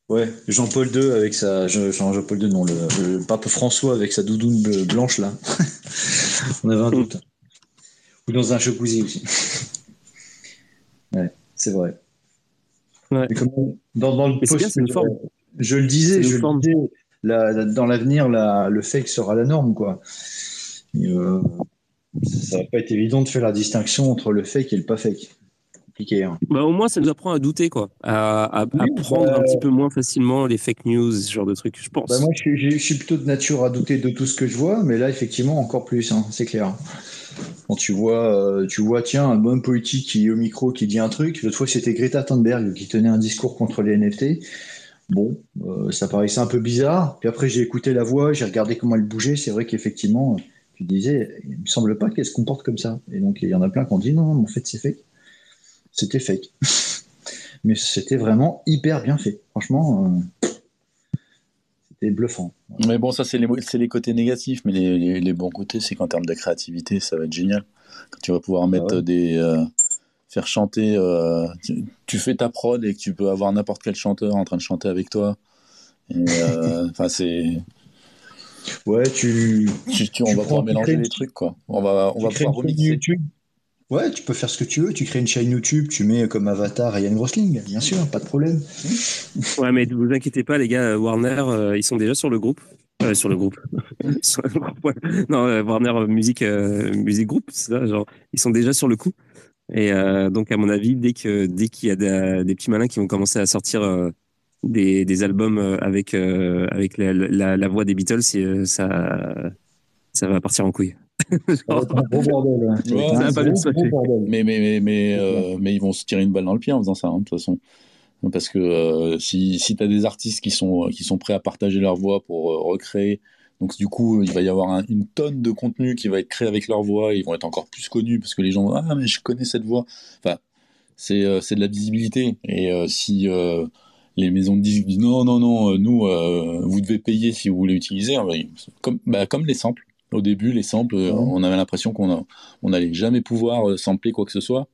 ouais, Jean-Paul II avec sa. je- Jean- Jean-Paul II, non, le, le pape François avec sa doudoune blanche là. on avait un doute. Ou dans un jacuzzi aussi. ouais, c'est vrai. Ouais. Mais comme dans, dans le bien, post- une forme. Je le disais, je le disais, la- la- dans l'avenir, la- le fake sera la norme, quoi. Et, euh, ça va pas être évident de faire la distinction entre le fake et le pas fake. Compliqué, hein. Bah, au moins, ça nous apprend à douter, quoi. À, à, à Oui, prendre bah, un petit peu moins facilement les fake news, ce genre de trucs, je pense. Bah, moi, je suis, je suis plutôt de nature à douter de tout ce que je vois, mais là, effectivement, encore plus, hein, c'est clair. Quand tu vois, euh, tu vois, tiens, un bon politique qui est au micro, qui dit un truc, l'autre fois, c'était Greta Thunberg qui tenait un discours contre les NFT. Bon, euh, ça paraissait un peu bizarre. Puis après, j'ai écouté la voix, j'ai regardé comment elle bougeait. C'est vrai qu'effectivement, tu disais, il me semble pas qu'elle se comporte comme ça. Et donc, il y en a plein qui ont dit, non, non, en fait, c'est fake. C'était fake. mais c'était vraiment hyper bien fait. Franchement, euh, bluffant. Mais bon, ça, c'est les, c'est les côtés négatifs, mais les, les, les bons côtés, c'est qu'en termes de créativité, ça va être génial. Quand tu vas pouvoir mettre ouais. des. euh, faire chanter. euh, tu, tu fais ta prod et que tu peux avoir n'importe quel chanteur en train de chanter avec toi. Euh, Enfin, c'est. Ouais, tu, tu- tu- on va pouvoir mélanger les trucs, quoi. On va, on va pouvoir remixer. YouTube. Ouais, tu peux faire ce que tu veux. Tu crées une chaîne YouTube, tu mets comme avatar Ryan Gosling, bien sûr, pas de problème. Ouais, mais ne vous inquiétez pas, les gars, Warner, euh, ils sont déjà sur le groupe. Euh, sur le groupe. Non, euh, Warner Music, euh, Music Group, c'est ça, genre, ils sont déjà sur le coup. Et euh, donc, à mon avis, dès que dès qu'il y a des, petits malins qui vont commencer à sortir euh, des, des albums euh, avec euh, avec la, la, voix des Beatles, euh, ça ça va partir en couille. Mais, mais, mais, mais, euh, mais ils vont se tirer une balle dans le pied en faisant ça, hein, de toute façon. Parce que euh, si, si tu as des artistes qui sont, qui sont prêts à partager leur voix pour euh, recréer, donc du coup, il va y avoir un- une tonne de contenu qui va être créé avec leur voix, ils vont être encore plus connus parce que les gens vont Ah, mais je connais cette voix. Enfin, c'est euh, c'est de la visibilité. Et euh, si euh, les maisons de disques disent Non, non, non, euh, nous, euh, vous devez payer si vous voulez utiliser, hein, bah, comme, bah, comme les samples. Au début, les samples, euh, Ouais. on avait l'impression qu'on n'allait jamais pouvoir euh, sampler quoi que ce soit.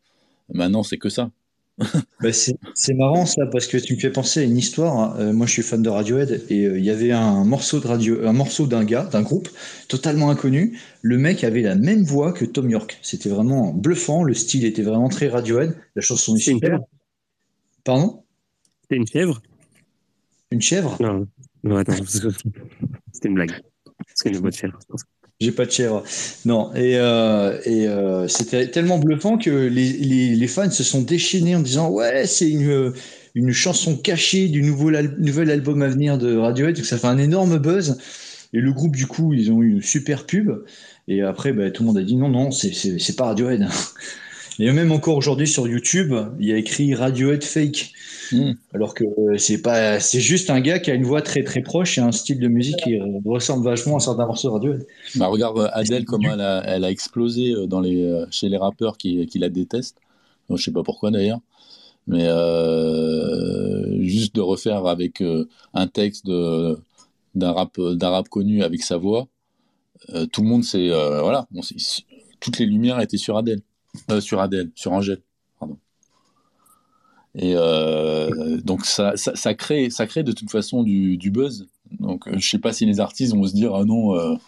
Maintenant, c'est que ça. Bah, c'est marrant ça parce que tu me fais penser à une histoire. Euh, moi, je suis fan de Radiohead et euh, il y avait un morceau de radio, un morceau d'un gars, d'un groupe totalement inconnu. Le mec avait la même voix que Tom York. C'était vraiment bluffant. Le style était vraiment très Radiohead. La chanson est C'est une super. chèvre Pardon? C'était une chèvre Une chèvre? Non, non, attends, c'était une blague. C'est une voix de chèvre. J'ai pas de chèvre. Non, et, euh, et euh, c'était tellement bluffant que les, les, les fans se sont déchaînés en disant Ouais, c'est une, une chanson cachée du nouveau, nouvel album à venir de Radiohead. Donc ça fait un énorme buzz. Et le groupe, du coup, ils ont eu une super pub. Et après, bah, tout le monde a dit Non, non, c'est- pas Radiohead. Et même encore aujourd'hui sur YouTube, il y a écrit Radiohead fake. Mm. Alors que euh, c'est pas, c'est juste un gars qui a une voix très très proche et un style de musique qui ressemble vachement à certains morceaux de Radiohead. Bah, regarde euh, Adele, comment elle a, elle a explosé euh, dans les, chez les rappeurs qui, qui la détestent. Euh, Je sais pas pourquoi d'ailleurs. Mais euh, juste de refaire avec un texte d'un rap, d'un rap connu avec sa voix, tout le monde s'est. euh, voilà, toutes les lumières étaient sur Adele. Euh, sur Adele, sur Angèle. Pardon. Et euh, donc ça, ça, crée, ça crée de toute façon du, buzz. Donc euh, je sais pas si les artistes vont se dire ah non,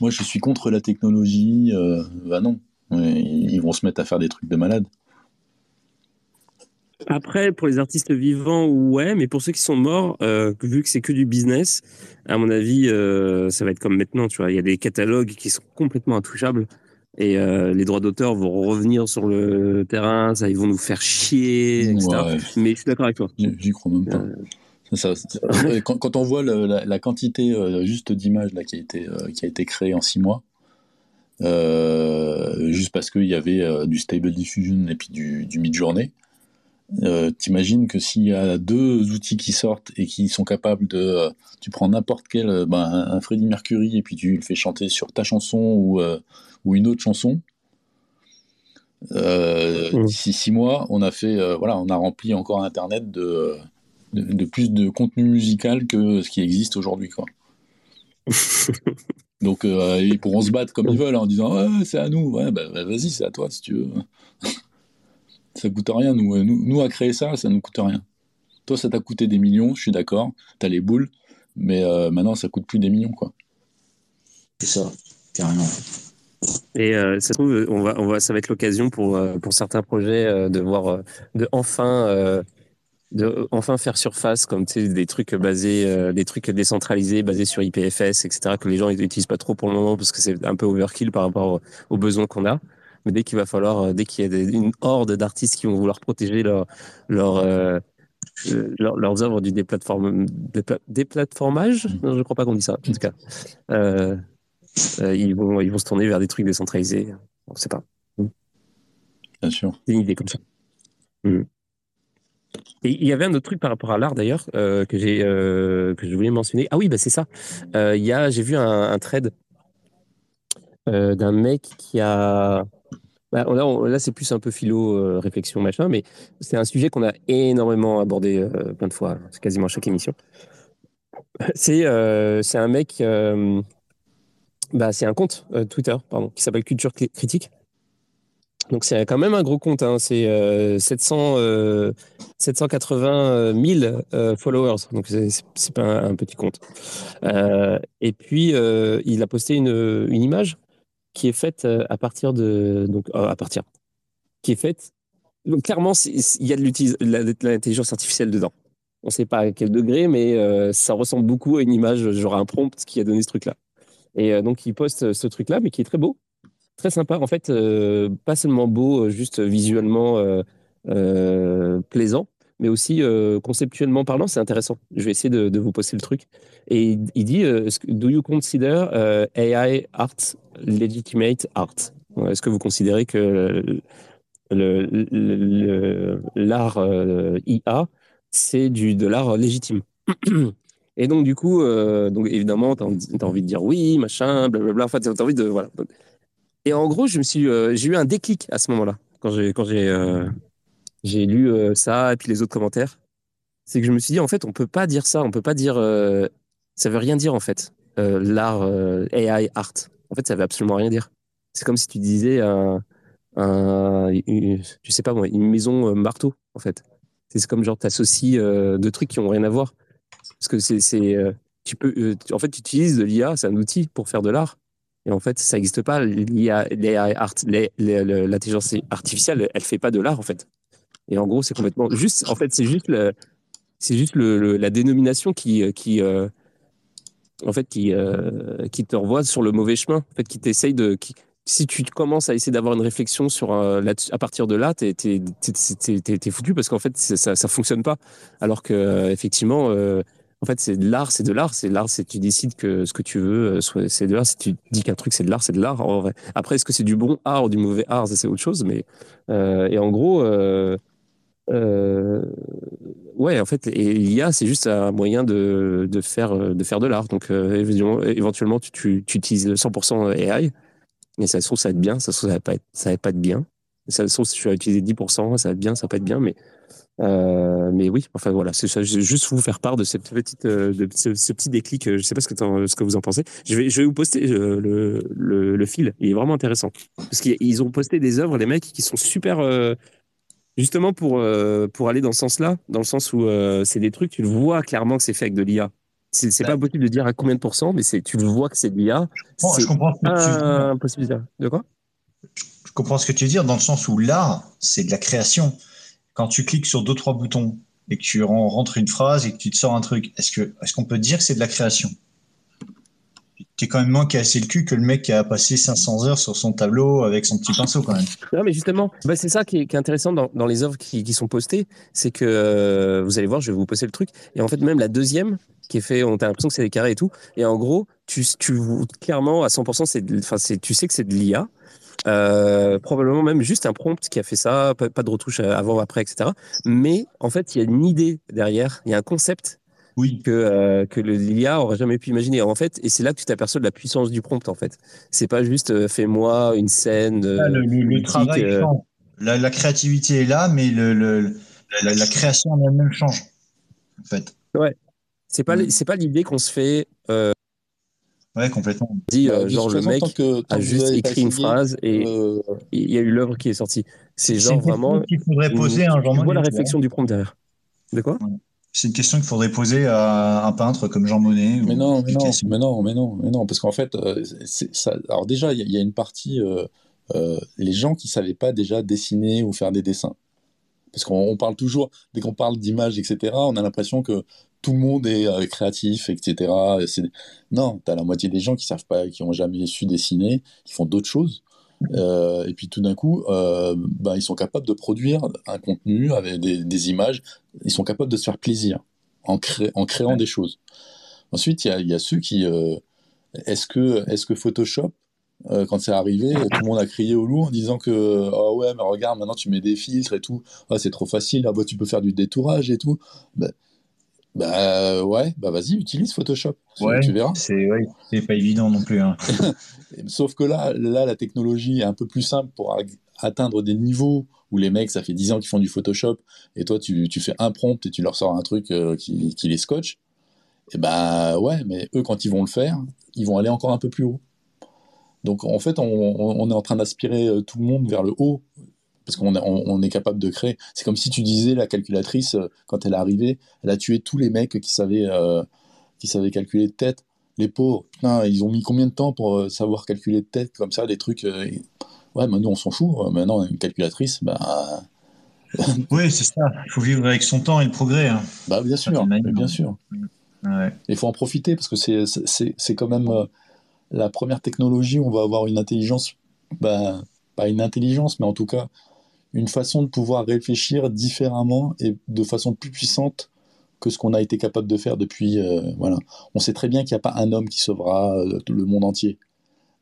moi je suis contre la technologie. Bah non, ils vont se mettre à faire des trucs de malade. Après, pour les artistes vivants, ouais, mais pour ceux qui sont morts, vu que c'est que du business, à mon avis, ça va être comme maintenant, tu vois. Il y a des catalogues qui sont complètement intouchables et euh, les droits d'auteur vont revenir sur le terrain, ça, ils vont nous faire chier, etc. Ouais, Mais je suis d'accord avec toi. j'y crois même pas. Ça- ça- quand, quand on voit le- la, la quantité euh, juste d'images qui a été euh, qui a été créée en six mois, euh, juste parce qu'il y avait euh, du stable diffusion et puis du, du mid journée, Euh, T'imagines que s'il y a deux outils qui sortent et qui sont capables de, euh, tu prends n'importe quel, euh, ben, un Freddie Mercury et puis tu le fais chanter sur ta chanson ou, euh, ou une autre chanson. Euh, Mm. D'ici six mois, on a fait, euh, voilà, on a rempli encore Internet de, de, de plus de contenu musical que ce qui existe aujourd'hui, quoi. Donc euh, ils pourront se battre comme ils veulent en disant ouais, c'est à nous, ouais, bah, bah, vas-y c'est à toi si tu veux. ça coûte rien, nous, euh, nous, nous à créer ça, ça nous coûte rien. Toi ça t'a coûté des millions, je suis d'accord, t'as les boules, mais euh, maintenant ça coûte plus des millions quoi. C'est ça, carrément. Et euh, ça se trouve, on va, on va, ça va être l'occasion pour, euh, pour certains projets euh, de voir, de enfin, de enfin faire surface comme tu sais, des trucs basés, des trucs décentralisés basés sur IPFS, etc. que les gens n'utilisent pas trop pour le moment parce que c'est un peu overkill par rapport aux, besoins qu'on a. Mais dès qu'il va falloir, dès qu'il y a une horde d'artistes qui vont vouloir protéger leur, leur, leur- leurs œuvres du déplatform, dépla- déplatformage, non, je crois pas qu'on dit ça, en tout cas. Euh, ils, vont, ils vont se tourner vers des trucs décentralisés. On sait pas. Bien sûr. C'est une idée comme ça. Mhm. Et il y avait un autre truc par rapport à l'art d'ailleurs euh, que j'ai euh, que je voulais mentionner. Ah oui, bah c'est ça. Y a, j'ai vu un, un thread euh, d'un mec qui a. bah, là, on- là, c'est plus un peu philo, réflexion, machin, mais c'est un sujet qu'on a énormément abordé plein de fois. C'est quasiment à chaque émission. C'est c'est un mec. Euh, bah, c'est un compte euh, Twitter, pardon, qui s'appelle Culture Critique. Donc c'est quand même un gros compte, hein. c'est euh, 700, euh, 780 000 euh, followers, donc c'est pas un, petit compte. Euh, et puis euh, il a posté une, une image qui est faite euh, à partir de donc euh, à partir qui est faite donc clairement il y a de l'intelligence artificielle dedans. On sait pas à quel degré, mais euh, ça ressemble beaucoup à une image, genre un prompt qui a donné ce truc-là. Et euh, donc il poste ce truc-là, mais qui est très beau très sympa. En fait, euh, pas seulement beau, euh, juste visuellement euh, euh, plaisant, mais aussi euh, conceptuellement parlant, c'est intéressant. Je vais essayer de, vous poster le truc. Et il, dit euh, Do you consider euh, AI art legitimate art? Est-ce que vous considérez que l'art euh, IA, c'est de l'art légitime? Et donc, du coup, euh, donc, évidemment, tu as, envie de dire oui, machin, blablabla. Enfin, tu as envie de. Voilà. Et en gros, je euh, j'ai eu un déclic à ce moment-là, quand j'ai, quand j'ai, euh, lu ça et puis les autres commentaires. C'est que je me suis dit, en fait, on peut pas dire ça, on peut pas dire, ça veut rien dire en fait, l'art AI art. En fait, ça veut absolument rien dire. C'est comme si tu disais un, un une- sais pas moi, une maison marteau en fait. C'est comme genre t'associes euh, deux trucs qui ont rien à voir. Parce que c'est, euh, tu peux, euh, en fait, tu utilises l'IA, c'est un outil pour faire de l'art. Et en fait, ça n'existe pas. L'intelligence artificielle, elle fait pas de l'art en fait. Et en gros, c'est complètement juste. En fait, c'est juste c'est juste le, la dénomination qui, qui, euh, en fait, qui, qui te renvoie sur le mauvais chemin. En fait, qui t'essaye de, qui- si tu commences à essayer d'avoir une réflexion sur euh, à partir de là, t'es, foutu parce qu'en fait, ça, ça fonctionne pas. Alors que euh, effectivement. euh, en fait, c'est de l'art, c'est de l'art, c'est l'art, c'est tu décides que ce que tu veux, c'est de l'art. Si tu dis qu'un truc c'est de l'art, c'est de l'art. Après, est-ce que c'est du bon art ou du mauvais art, c'est autre chose. Mais et en gros, ouais, en fait, l'IA, c'est juste un moyen de, de faire de faire de l'art. Donc éventuellement, tu, tu, tu utilises 100% AI, mais ça se trouve ça va être bien, ça se trouve ça va pas être, ça va pas être bien. Ça se trouve si tu vas utiliser 10%, ça va être bien, ça va pas être bien, mais euh, mais oui, enfin voilà, c'est ça. Je vais juste vous faire part de cette petite, euh, de ce, petit déclic. euh, Je sais pas ce que, ce que vous en pensez. Je vais, je vais vous poster le, le, fil. Il est vraiment intéressant parce qu'ils ils ont posté des œuvres, les mecs, qui sont super. justement pour pour aller dans ce sens-là, dans le sens où c'est des trucs, tu le vois clairement que c'est fait avec de l'IA. C'est Ouais. pas possible de dire à combien de pourcents, mais tu le vois que c'est de l'IA. Je comprends ce que tu veux impossible de dire. De quoi? Je comprends ce que tu veux dire dans le sens où l'art, c'est de la création. Quand tu cliques sur deux, trois boutons et que tu ren- rentres une phrase et que tu te sors un truc, est-ce qu'on peut dire que c'est de la création? Tu es quand même moins cassé le cul que le mec qui a passé 500 heures sur son tableau avec son petit pinceau quand même. Non, mais justement, bah, c'est ça qui est, qui est intéressant dans, dans les œuvres qui, qui sont postées, c'est que euh, vous allez voir, je vais vous poster le truc. Et en fait, même la deuxième, qui est fait, on a l'impression que c'est des carrés et tout. Et en gros, tu, tu clairement à 100%, c'est, enfin, c'est, tu sais que c'est de l'IA. Euh, probablement même juste un prompt qui a fait ça, pas, pas de retouche avant, après, etc. Mais en fait, il y a une idée derrière, il y a un concept Oui. que, euh, que l'IA aurait jamais pu imaginer. En fait, et c'est là que tu t'aperçois de la puissance du prompt, en fait. C'est pas juste euh, fais-moi une scène. Là, le, le- le mythique, travail change. La, la créativité est là, mais le, la, la création en elle-même change. En fait. C'est pas, Mm. c'est pas l'idée qu'on se fait, euh, Ouais, complètement. dit, Bah, euh, de genre le façon, mec tant que- tant a juste écrit une phrase et euh, il y a eu l'œuvre qui est sortie. C'est C'est genre une question vraiment. qu'il faudrait poser à un tu vois Jean la réflexion du prompt derrière. De quoi? C'est une question qu'il faudrait poser à un peintre comme Jean Monnet. Mais ou non, mais non, mais non, mais non, mais non, parce qu'en fait, euh, ça. Alors déjà, il y, a- il y a une partie, euh, euh, les gens qui savaient pas déjà dessiner ou faire des dessins, parce qu'on on parle toujours, dès qu'on parle d'images, etc., on a l'impression que tout le monde est euh, créatif, etc. Et Non, t'as la moitié des gens qui savent pas, qui ont jamais su dessiner, qui font d'autres choses. Euh, et puis tout d'un coup, euh, ben, ils sont capables de produire un contenu avec des, des images. Ils sont capables de se faire plaisir en, cré- en créant des choses. Ensuite, il y a, il y a ceux qui. est-ce que, est que Photoshop, euh, quand c'est arrivé, tout le monde a crié au loup en disant que ah ouais, mais regarde, maintenant tu mets des filtres et tout. Ah, c'est trop facile. Ah, bah, tu peux faire du détourage et tout. Bah, bah, ouais, bah vas-y, utilise Photoshop. Ouais. Tu verras. C'est ouais, pas évident non plus. hein. Sauf que là, là, la technologie est un peu plus simple pour atteindre des niveaux où les mecs, ça fait 10 ans qu'ils font du Photoshop, et toi, tu, tu fais un prompt et tu leur sors un truc euh, qui, qui les scotche. Et bah ouais, mais eux, quand ils vont le faire, ils vont aller encore un peu plus haut. Donc en fait, on, on- on est en train d'aspirer euh, tout le monde vers le haut, parce qu'on est- on, on est capable de créer. C'est comme si tu disais, la calculatrice, euh, quand elle est arrivée, elle a tué tous les mecs qui savaient, euh, qui savaient calculer de tête. Les pauvres, putain, ils ont mis combien de temps pour euh, savoir calculer de tête comme ça, des trucs. euh, et- Ouais, maintenant on s'en fout. Maintenant, une calculatrice, bah, Oui, c'est ça. Il faut vivre avec son temps et le progrès. hein. bah bien sûr, bien sûr. Ouais. Il faut en profiter parce que c'est c'est c'est quand même euh, la première technologie où on va avoir une intelligence, bah, pas une intelligence, mais en tout cas une façon de pouvoir réfléchir différemment et de façon plus puissante que ce qu'on a été capable de faire depuis. euh, voilà, on sait très bien qu'il n'y a pas un homme qui sauvera euh, le monde entier.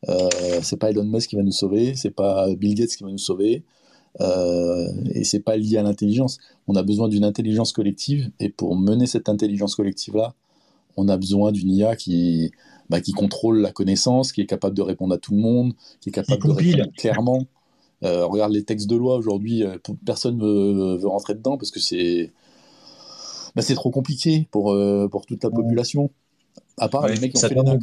Euh, c'est pas Elon Musk qui va nous sauver, c'est pas Bill Gates qui va nous sauver, euh, et c'est pas lié à l'intelligence. On a besoin d'une intelligence collective, et pour mener cette intelligence collective là, on a besoin d'une IA qui, bah, qui contrôle la connaissance, qui est capable de répondre à tout le monde, qui est capable de répondre clairement. Euh, regarde les textes de loi aujourd'hui, euh, personne veut, veut rentrer dedans parce que c'est bah, c'est trop compliqué pour, euh, pour toute la population. À part Ouais, les mecs qui ont ça fait les permet, NAC.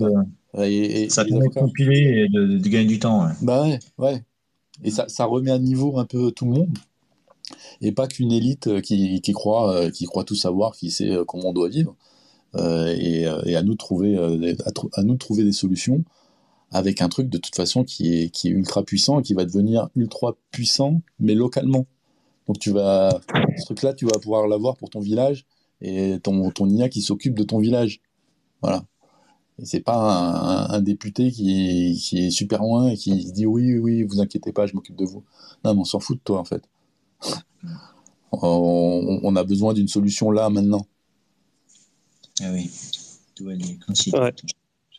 de, Et, et- ça permet de compiler et de, de gagner du temps. ouais. Bah ouais, ouais. Et ça, ça remet à niveau un peu tout le monde. Et pas qu'une élite euh, qui, qui, croit, qui croit tout savoir, qui sait comment on doit vivre. Euh, et, et à nous de trouver, à nous de trouver des solutions avec un truc de toute façon qui est, qui est ultra puissant et qui va devenir ultra puissant, mais localement. Donc tu vas, ce truc-là, tu vas pouvoir l'avoir pour ton village et ton, ton IA qui s'occupe de ton village. Voilà. Et c'est pas un, un- un député qui est, qui est super loin et qui se dit oui, oui, oui, vous inquiétez pas, je m'occupe de vous. Non, mais on s'en fout de toi en fait. on, on a besoin d'une solution là, maintenant. Ah oui.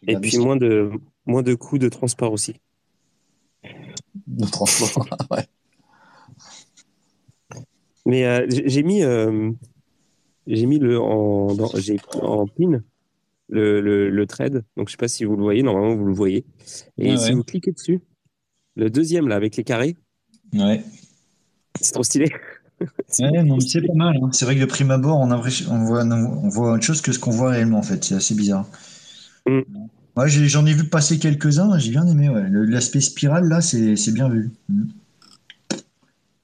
Et puis moins de, moins de coûts de transport aussi. De transport. ouais. Mais euh, j'ai mis, euh, j'ai mis le en, dans- en pin le, le, le trade. Donc je sais pas si vous le voyez. Normalement vous le voyez. Et Ouais, si vous cliquez dessus, le deuxième là avec les carrés, Ouais. c'est trop stylé. Ouais, c'est pas mal. hein. C'est vrai que de prime abord, on, a on, voit, on voit autre chose que ce qu'on voit réellement, en fait. C'est assez bizarre. Mm. Ouais, j'ai- j'en ai vu passer quelques-uns, j'ai bien aimé. Ouais. Le- L'aspect spirale, là, c'est c'est bien vu. Mm.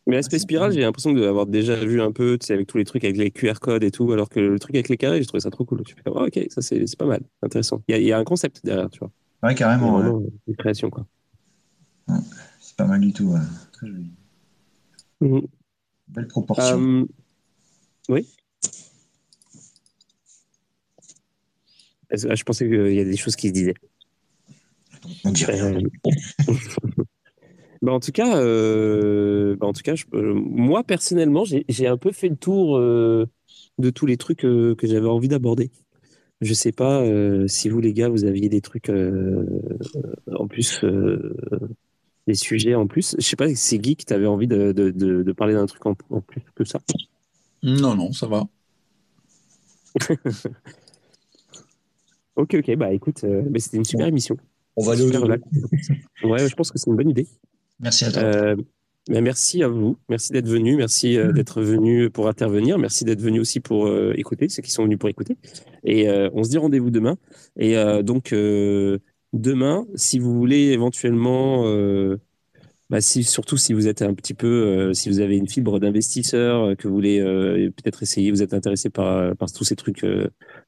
Mais l'aspect spirale, j'ai l'impression d'avoir déjà vu un peu, tu sais, avec tous les trucs avec les QR codes et tout, alors que le truc avec les carrés, j'ai trouvé ça trop cool. Je fais ah, ok, ça c'est c'est pas mal, intéressant. Il y, a- il y a un concept derrière, tu vois. Ouais, carrément. ouais. une création, quoi. C'est pas mal du tout. ouais. Très joli. Mhm. Belle proportion. Euh, oui. Est-ce- ah, Je pensais qu'il y a des choses qui se disaient. On dirait. Euh, bah, en tout cas, euh, bah, en tout cas, je- euh, moi personnellement, j'ai un peu fait le tour euh, de tous les trucs euh, que j'avais envie d'aborder. je sais pas euh, si vous les gars, vous aviez des trucs euh, en plus, euh, des sujets en plus. Je sais pas si c'est Guy qui t'avait envie de, de, de, de parler d'un truc en, en plus que ça. Non, non, ça va. Ok, ok, bah écoute, euh, mais c'était une super émission. On va aller au. Ouais, je pense que c'est une bonne idée. Merci à toi. Euh, ben, merci à vous, merci d'être venu, merci euh, d'être venu pour intervenir, merci d'être venu aussi pour euh, écouter, ceux qui sont venus pour écouter. Et on se dit rendez-vous demain. Et donc demain, si vous voulez éventuellement, bah, si, surtout si vous êtes un petit peu, euh, si vous avez une fibre d'investisseur, euh, que vous voulez euh, peut-être essayer, vous êtes intéressé par, par tous ces trucs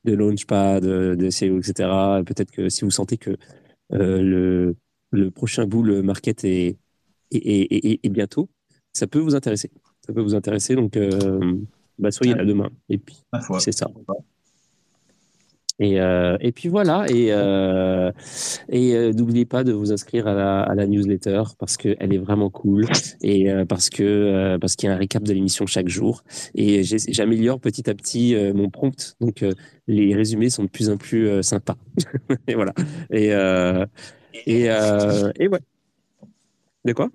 de launchpad, de SEO, etc. Peut-être que si vous sentez que euh, le, le prochain bull market est et, et bientôt, ça peut vous intéresser. Ça peut vous intéresser, donc euh, bah, soyez là demain. Et puis, c'est ça. Et, euh, et puis voilà, et, euh, euh, n'oubliez pas de vous inscrire à la, à la newsletter parce qu'elle est vraiment cool et parce que parce qu'il y a un récap de l'émission chaque jour et j'améliore petit à petit mon prompt, donc les résumés sont de plus en plus sympas. et voilà. Et et, et ouais. De quoi?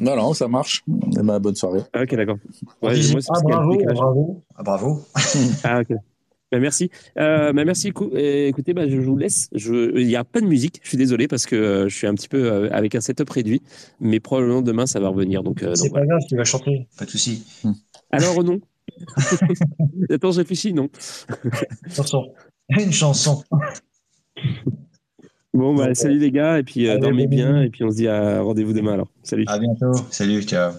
Non, non, ça marche. Eh ben, bonne soirée. Ah, ok, d'accord. Ouais, ah, bravo, bravo. Ah, bravo. Ah, ok. Bah, merci. Euh, bah, merci. euh, écoutez, je vous laisse. Je... Il n'y a pas de musique. Je suis désolé parce que euh, je suis un petit peu euh, avec un setup réduit. Mais probablement demain, ça va revenir. Donc, euh, C'est pas grave, tu vas chanter. Pas de souci. Alors, non. Attends, je réfléchis, non. Chanson. Une chanson. Bon, bah, salut les gars. Et puis, euh, dormez bien. Et puis, on se dit à rendez-vous demain alors. Salut. À bientôt. Salut, ciao.